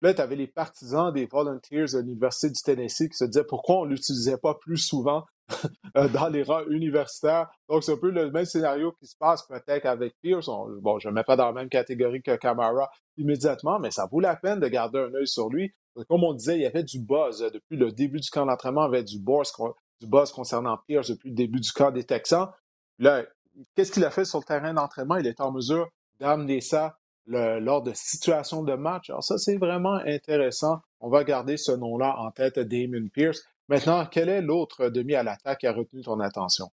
là, tu avais les partisans des Volunteers de l'Université du Tennessee qui se disaient pourquoi on ne l'utilisait pas plus souvent euh, dans les rangs universitaires. Donc, c'est un peu le même scénario qui se passe peut-être avec Pierce. bon, je ne mets pas dans la même catégorie que Camara immédiatement, mais ça vaut la peine de garder un œil sur lui. Comme on disait, il y avait du buzz depuis le début du camp d'entraînement, il y avait du buzz, du buzz concernant Pierce depuis le début du camp des Texans. Là, qu'est-ce qu'il a fait sur le terrain d'entraînement? Il est en mesure d'amener ça lors de situations de match. Alors ça, c'est vraiment intéressant. On va garder ce nom-là en tête, Damon Pierce. Maintenant, quel est l'autre demi à l'attaque qui a retenu ton attention?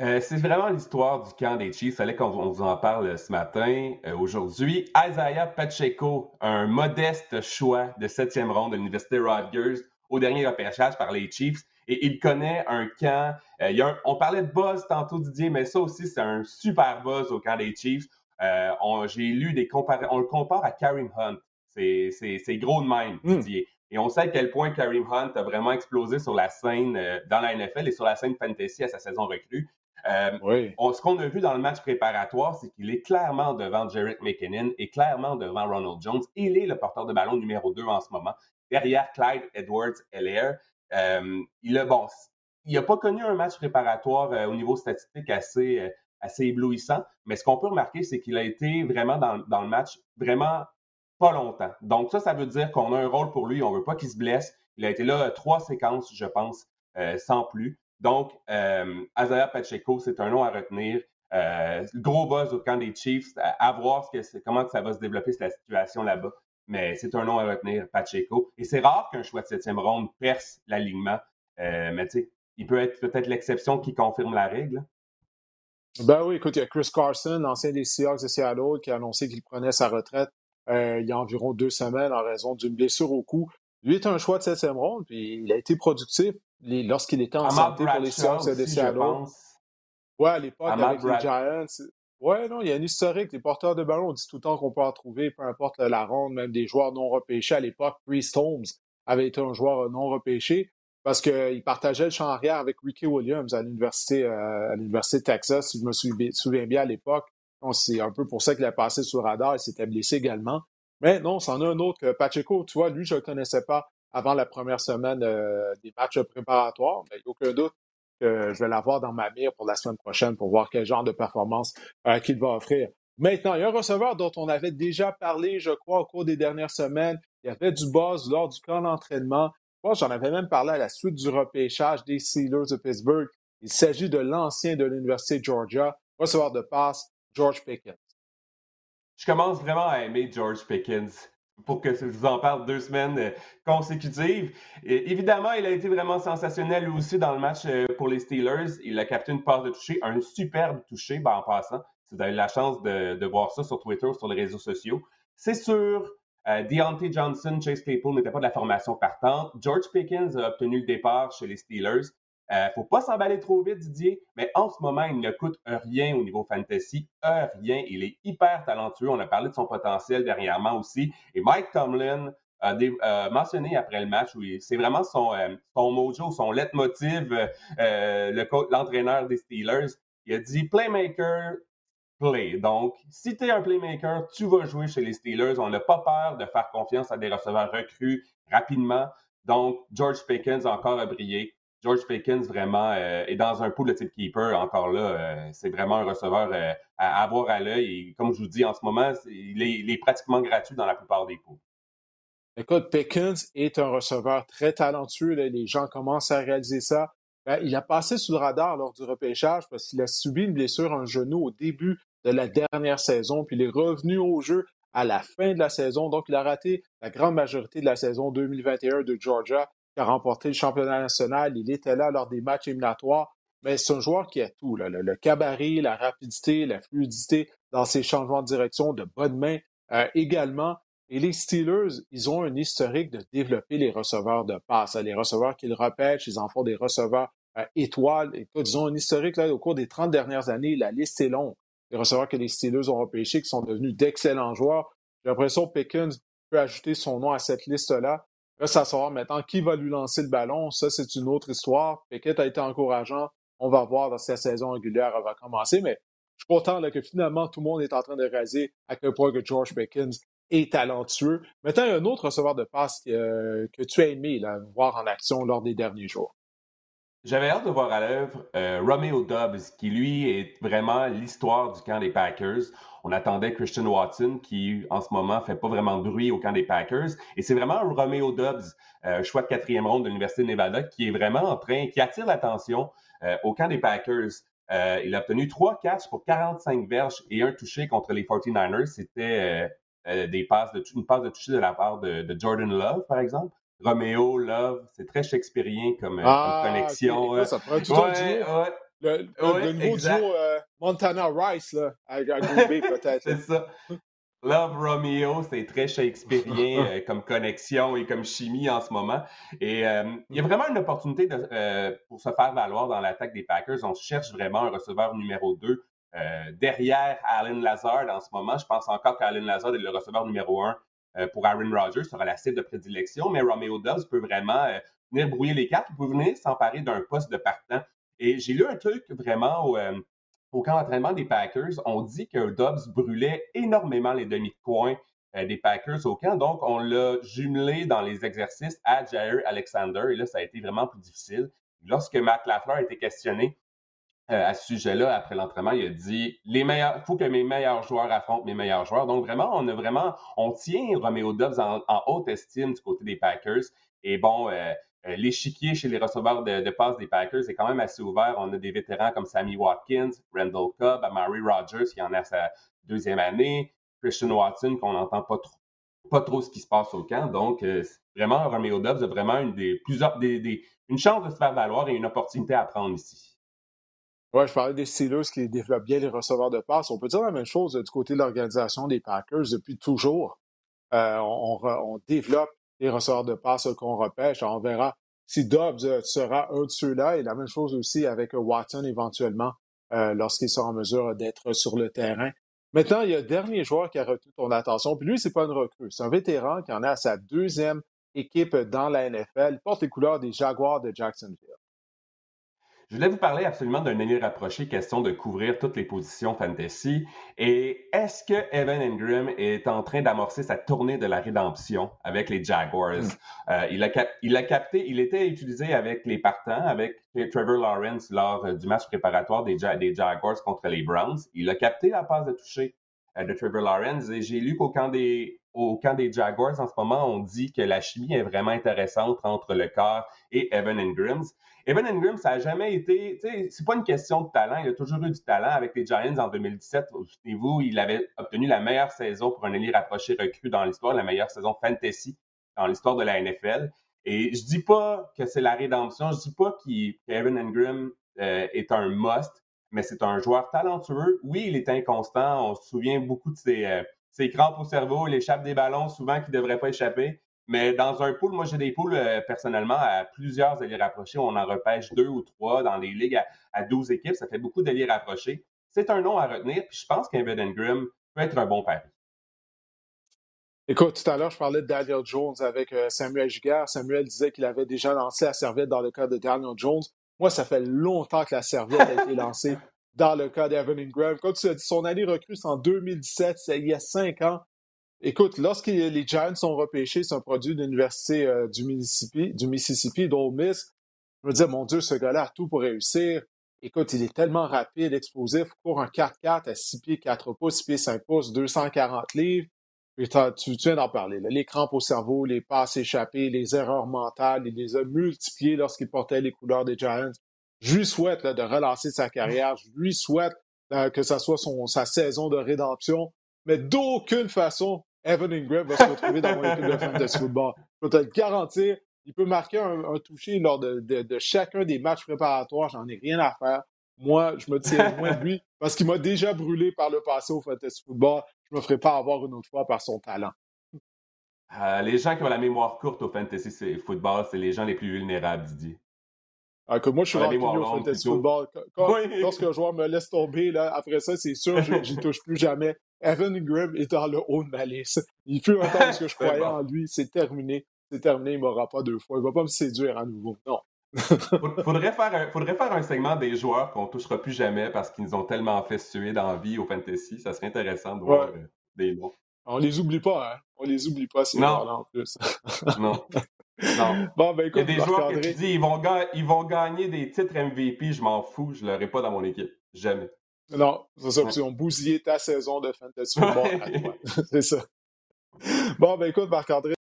Euh, c'est vraiment l'histoire du camp des Chiefs. Il fallait qu'on vous en parle ce matin. Euh, aujourd'hui, Isaiah Pacheco, un modeste choix de septième ronde de l'Université Rutgers au dernier repêchage par les Chiefs. Et il connaît un camp. Euh, on parlait de buzz tantôt, Didier, mais ça aussi, c'est un super buzz au camp des Chiefs. J'ai lu des comparaisons. On le compare à Karim Hunt. C'est gros de même, hmm. Didier. Et on sait à quel point Kareem Hunt a vraiment explosé sur la scène euh, dans la NFL et sur la scène fantasy à sa saison recrue. Euh, ce qu'on a vu dans le match préparatoire, c'est qu'il est clairement devant Jarrett McKinnon et clairement devant Ronald Jones. Il est le porteur de ballon numéro 2 en ce moment, derrière Clyde Edwards-Helaire. Euh, il a bon, il n'a pas connu un match préparatoire au niveau statistique assez, assez éblouissant, mais ce qu'on peut remarquer, c'est qu'il a été vraiment dans, dans, le match vraiment pas longtemps. Donc ça, ça veut dire qu'on a un rôle pour lui. On veut pas qu'il se blesse. Il a été là trois séquences, je pense, euh, sans plus. Donc, euh, Pacheco, c'est un nom à retenir. Euh, gros buzz au camp des Chiefs, à, voir ce que comment ça va se développer cette situation là-bas. Mais c'est un nom à retenir, Pacheco. Et c'est rare qu'un choix de septième ronde perce l'alignement. Euh, mais tu sais, il peut être peut-être l'exception qui confirme la règle. Ben oui, écoute, il y a Chris Carson, l'ancien des Seahawks de Seattle, qui a annoncé qu'il prenait sa retraite euh, il y a environ deux semaines en raison d'une blessure au cou. Lui est un choix de septième ronde, puis il a été productif lorsqu'il était en santé pour les Seahawks de Seattle. Ouais, à l'époque, avec les Giants. Ouais, non, il y a une historique. Les porteurs de ballon, on dit tout le temps qu'on peut en trouver, peu importe la ronde, même des joueurs non repêchés. À l'époque, Priest Holmes avait été un joueur non repêché parce qu'il partageait le champ arrière avec Ricky Williams à l'université euh, à l'université de Texas, si je me souviens bien à l'époque. C'est un peu pour ça qu'il a passé sous radar. Il s'était blessé également. Mais non, c'en a un autre que Pacheco. Tu vois, lui, je ne le connaissais pas avant la première semaine euh, des matchs préparatoires. Mais il n'y a aucun doute que je vais l'avoir dans ma mire pour la semaine prochaine pour voir quel genre de performance euh, qu'il va offrir. Maintenant, il y a un receveur dont on avait déjà parlé, je crois, au cours des dernières semaines. Il y avait du buzz lors du camp d'entraînement. Moi, j'en avais même parlé à la suite du repêchage des Steelers de Pittsburgh. Il s'agit de l'ancien de l'Université de Georgia, receveur de passe, George Pickens. Je commence vraiment à aimer George Pickens pour que je vous en parle deux semaines euh, consécutives. évidemment, il a été vraiment sensationnel aussi dans le match euh, pour les Steelers. Il a capté une passe de toucher, un superbe toucher, ben, en passant. Si vous avez la chance de, voir ça sur Twitter, sur les réseaux sociaux. C'est sûr, euh, Deontay Johnson, Chase Claypool n'étaient pas de la formation partante. George Pickens a obtenu le départ chez les Steelers. Euh, faut pas s'emballer trop vite, Didier, mais en ce moment, il ne coûte rien au niveau fantasy, rien. Il est hyper talentueux. On a parlé de son potentiel dernièrement aussi. Et Mike Tomlin a mentionné après le match, oui, c'est vraiment son, euh, son mojo, son leitmotiv, l'entraîneur des Steelers. Il a dit Playmaker, play. Donc, si tu es un playmaker, tu vas jouer chez les Steelers. On n'a pas peur de faire confiance à des receveurs recrues rapidement. Donc, George Pickens encore a brillé. George Pickens vraiment euh, est dans un pool de type keeper. Encore là, euh, c'est vraiment un receveur euh, à avoir à l'œil. Et comme je vous dis, en ce moment, il est, pratiquement gratuit dans la plupart des pools. Écoute, Pickens est un receveur très talentueux. Les gens commencent à réaliser ça. Ben, il a passé sous le radar lors du repêchage parce qu'il a subi une blessure en genou au début de la dernière saison, puis il est revenu au jeu à la fin de la saison. Donc, il a raté la grande majorité de la saison 2021 de Georgia, a remporté le championnat national. Il était là lors des matchs éliminatoires. Mais c'est un joueur qui a tout, le, cabaret, la rapidité, la fluidité dans ses changements de direction, de bonne main euh, également. Et les Steelers, ils ont un historique de développer les receveurs de passe. Les receveurs qu'ils repêchent, ils en font des receveurs euh, étoiles. Ils ont un historique là, au cours des 30 dernières années. La liste est longue les receveurs que les Steelers ont repêchés, qui sont devenus d'excellents joueurs. J'ai l'impression que Pickens peut ajouter son nom à cette liste-là. Là, ça savoir maintenant qui va lui lancer le ballon. Ça, c'est une autre histoire. Pickett a été encourageant. On va voir dans sa saison régulière, va commencer. Mais je suis content que finalement, tout le monde est en train de réaliser à quel point que George Pickens est talentueux. Maintenant, il y un autre receveur de passe que, que tu as aimé là, voir en action lors des derniers jours. J'avais hâte de voir à l'œuvre euh, Romeo Dobbs, qui lui est vraiment l'histoire du camp des Packers. On attendait Christian Watson, qui en ce moment fait pas vraiment de bruit au camp des Packers. Et c'est vraiment Romeo Dobbs, euh, choix de quatrième ronde de l'Université de Nevada, qui est vraiment en train, qui attire l'attention euh, au camp des Packers. il a obtenu trois catchs pour 45 verges et un touché contre les 49ers. C'était des passes de, une passe de toucher de la part de Jordan Love, par exemple. Roméo, Love, c'est très shakespearien comme, euh, ah, connexion. ça prend tout ouais, ouais. Le, le, nouveau duo euh, Montana Rice, là, à, peut-être. c'est ça. Love Romeo, c'est très shakespearien euh, comme connexion et comme chimie en ce moment. Et il y a vraiment une opportunité de, pour se faire valoir dans l'attaque des Packers. On cherche vraiment un receveur numéro 2 derrière Allen Lazard en ce moment. Je pense encore qu'Allen Lazard est le receveur numéro 1 euh, pour Aaron Rodgers sera la cible de prédilection, mais Romeo Dobbs peut vraiment euh, venir brouiller les cartes, il peut venir s'emparer d'un poste de partant. Et j'ai lu un truc vraiment au, euh, camp d'entraînement des Packers. On dit que Dobbs brûlait énormément les demi de coin des Packers au camp. Donc, on l'a jumelé dans les exercices à Jair Alexander. Et là, ça a été vraiment plus difficile. Lorsque Matt Lafleur a été questionné euh, à ce sujet-là, après l'entraînement, il a dit les meilleurs, il faut que mes meilleurs joueurs affrontent mes meilleurs joueurs. Donc vraiment, on a vraiment, on tient Romeo Dobbs en, haute estime du côté des Packers. Et bon, euh, l'échiquier chez les receveurs de, de passes des Packers est quand même assez ouvert. On a des vétérans comme Sammy Watkins, Randall Cobb, Amari Rogers qui en a sa deuxième année, Christian Watson qu'on n'entend pas trop, pas trop ce qui se passe au camp. Donc, vraiment, Romeo Dobbs a vraiment une, des, plusieurs, des, une chance de se faire valoir et une opportunité à prendre ici. Ouais, je parlais des Steelers qui développent bien les receveurs de passe. On peut dire la même chose du côté de l'organisation des Packers depuis toujours. Euh, on, développe les receveurs de passe qu'on repêche. On verra si Dobbs euh, sera un de ceux-là et la même chose aussi avec Watson éventuellement euh, lorsqu'il sera en mesure d'être sur le terrain. Maintenant, il y a un dernier joueur qui a retenu ton attention. Puis lui, c'est pas une recrue. C'est un vétéran qui en est à sa deuxième équipe dans la NFL. Il porte les couleurs des Jaguars de Jacksonville. Je voulais vous parler absolument d'un année rapproché, question de couvrir toutes les positions fantasy. Et est-ce que Evan Ingram est en train d'amorcer sa tournée de la rédemption avec les Jaguars? Hmm. Euh, il, a il a capté, il était utilisé avec les partants, avec Trevor Lawrence lors euh, du match préparatoire des, des Jaguars contre les Browns. Il a capté la passe de toucher euh, de Trevor Lawrence et j'ai lu qu'au camp des au camp des Jaguars en ce moment, on dit que la chimie est vraiment intéressante entre le corps et Evan Ingram. Evan Ingram, ça n'a jamais été, c'est pas une question de talent. Il a toujours eu du talent avec les Giants en 2017. Souvenez-vous, il avait obtenu la meilleure saison pour un élite rapproché recru dans l'histoire, la meilleure saison fantasy dans l'histoire de la NFL. Et je dis pas que c'est la rédemption, je dis pas qu'Evan Ingram euh, est un must, mais c'est un joueur talentueux. Oui, il est inconstant. On se souvient beaucoup de ses, euh, crampes au cerveau. Il échappe des ballons souvent qui ne devraient pas échapper. Mais dans un pool, moi j'ai des pools euh, personnellement à plusieurs alliés rapprochés. On en repêche deux ou trois dans des ligues à, 12 équipes. Ça fait beaucoup d'alliés rapprochés. C'est un nom à retenir. Puis je pense qu'Inved Ingram peut être un bon pari. Écoute, tout à l'heure, je parlais de Daniel Jones avec euh, Samuel Giguère. Samuel disait qu'il avait déjà lancé la serviette dans le cas de Daniel Jones. Moi, ça fait longtemps que la serviette a été lancée dans le cas d'Evan Ingram. Comme tu as dit, son année recrue, c'est en 2017, c'est il y a cinq ans. Écoute, lorsque les Giants sont repêchés, c'est un produit de l'Université euh, du Mississippi, du Mississippi, d'Ole Miss. Je me disais, mon Dieu, ce gars-là a tout pour réussir. Écoute, il est tellement rapide, explosif, court un 4-4 à 6 pieds 4 pouces, 6 pieds 5 pouces, 240 livres. Et tu, viens d'en parler, les crampes au cerveau, les passes échappées, les erreurs mentales, il les a multipliées lorsqu'il portait les couleurs des Giants. Je lui souhaite de relancer sa carrière. Je lui souhaite euh, que ça soit son, sa saison de rédemption. Mais d'aucune façon, Evan Ingram va se retrouver dans mon équipe de fantasy football. Je peux te le garantir. Il peut marquer un, toucher lors de, chacun des matchs préparatoires. J'en ai rien à faire. Moi, je me tiens loin de lui parce qu'il m'a déjà brûlé par le passé au fantasy football. Je ne me ferai pas avoir une autre fois par son talent. Euh, les gens qui ont la mémoire courte au fantasy football, c'est les gens les plus vulnérables, Didier. Ah, moi, je suis rentré au fantasy football. Quand, Lorsqu'un joueur me laisse tomber, là, après ça, c'est sûr, je n'y touche plus jamais. Evan Ingram est dans le haut de ma liste. Il fut un temps que je croyais en lui. C'est terminé. C'est terminé. Il ne m'aura pas deux fois. Il ne va pas me séduire à nouveau. Non. faudrait, faire un, faudrait faire un segment des joueurs qu'on ne touchera plus jamais parce qu'ils nous ont tellement fait suer dans la vie au fantasy. Ça serait intéressant de voir euh, des noms. On les oublie pas, hein? On les oublie pas, ces joueurs-là, en plus. non. Non. Bon, ben écoute, Il y a des joueurs qui disent ils vont, ils vont gagner des titres MVP, je m'en fous, je ne l'aurai pas dans mon équipe. Jamais. Non, c'est ça. Ils ont bousillé ta saison de fantasy football c'est ça. Bon, ben écoute, Marc-André,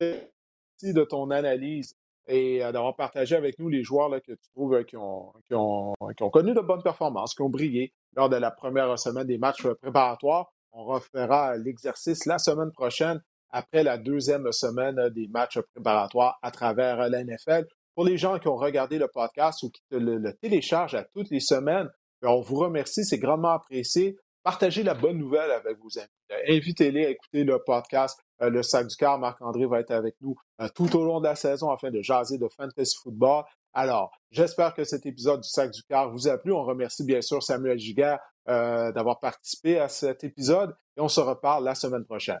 merci de ton analyse et euh, d'avoir partagé avec nous les joueurs là, que tu trouves euh, qui, ont, qui, ont, qui, ont, connu de bonnes performances, qui ont brillé lors de la première semaine des matchs préparatoires. On refera l'exercice la semaine prochaine après la deuxième semaine des matchs préparatoires à travers la NFL. Pour les gens qui ont regardé le podcast ou qui le téléchargent à toutes les semaines, on vous remercie, c'est grandement apprécié. Partagez la bonne nouvelle avec vos amis. Euh, invitez-les à écouter le podcast euh, Le Sac du Cœur. Marc-André va être avec nous euh, tout au long de la saison afin de jaser de fantasy football. Alors, j'espère que cet épisode du Sac du Cœur vous a plu. On remercie bien sûr Samuel Giguère d'avoir participé à cet épisode et on se reparle la semaine prochaine.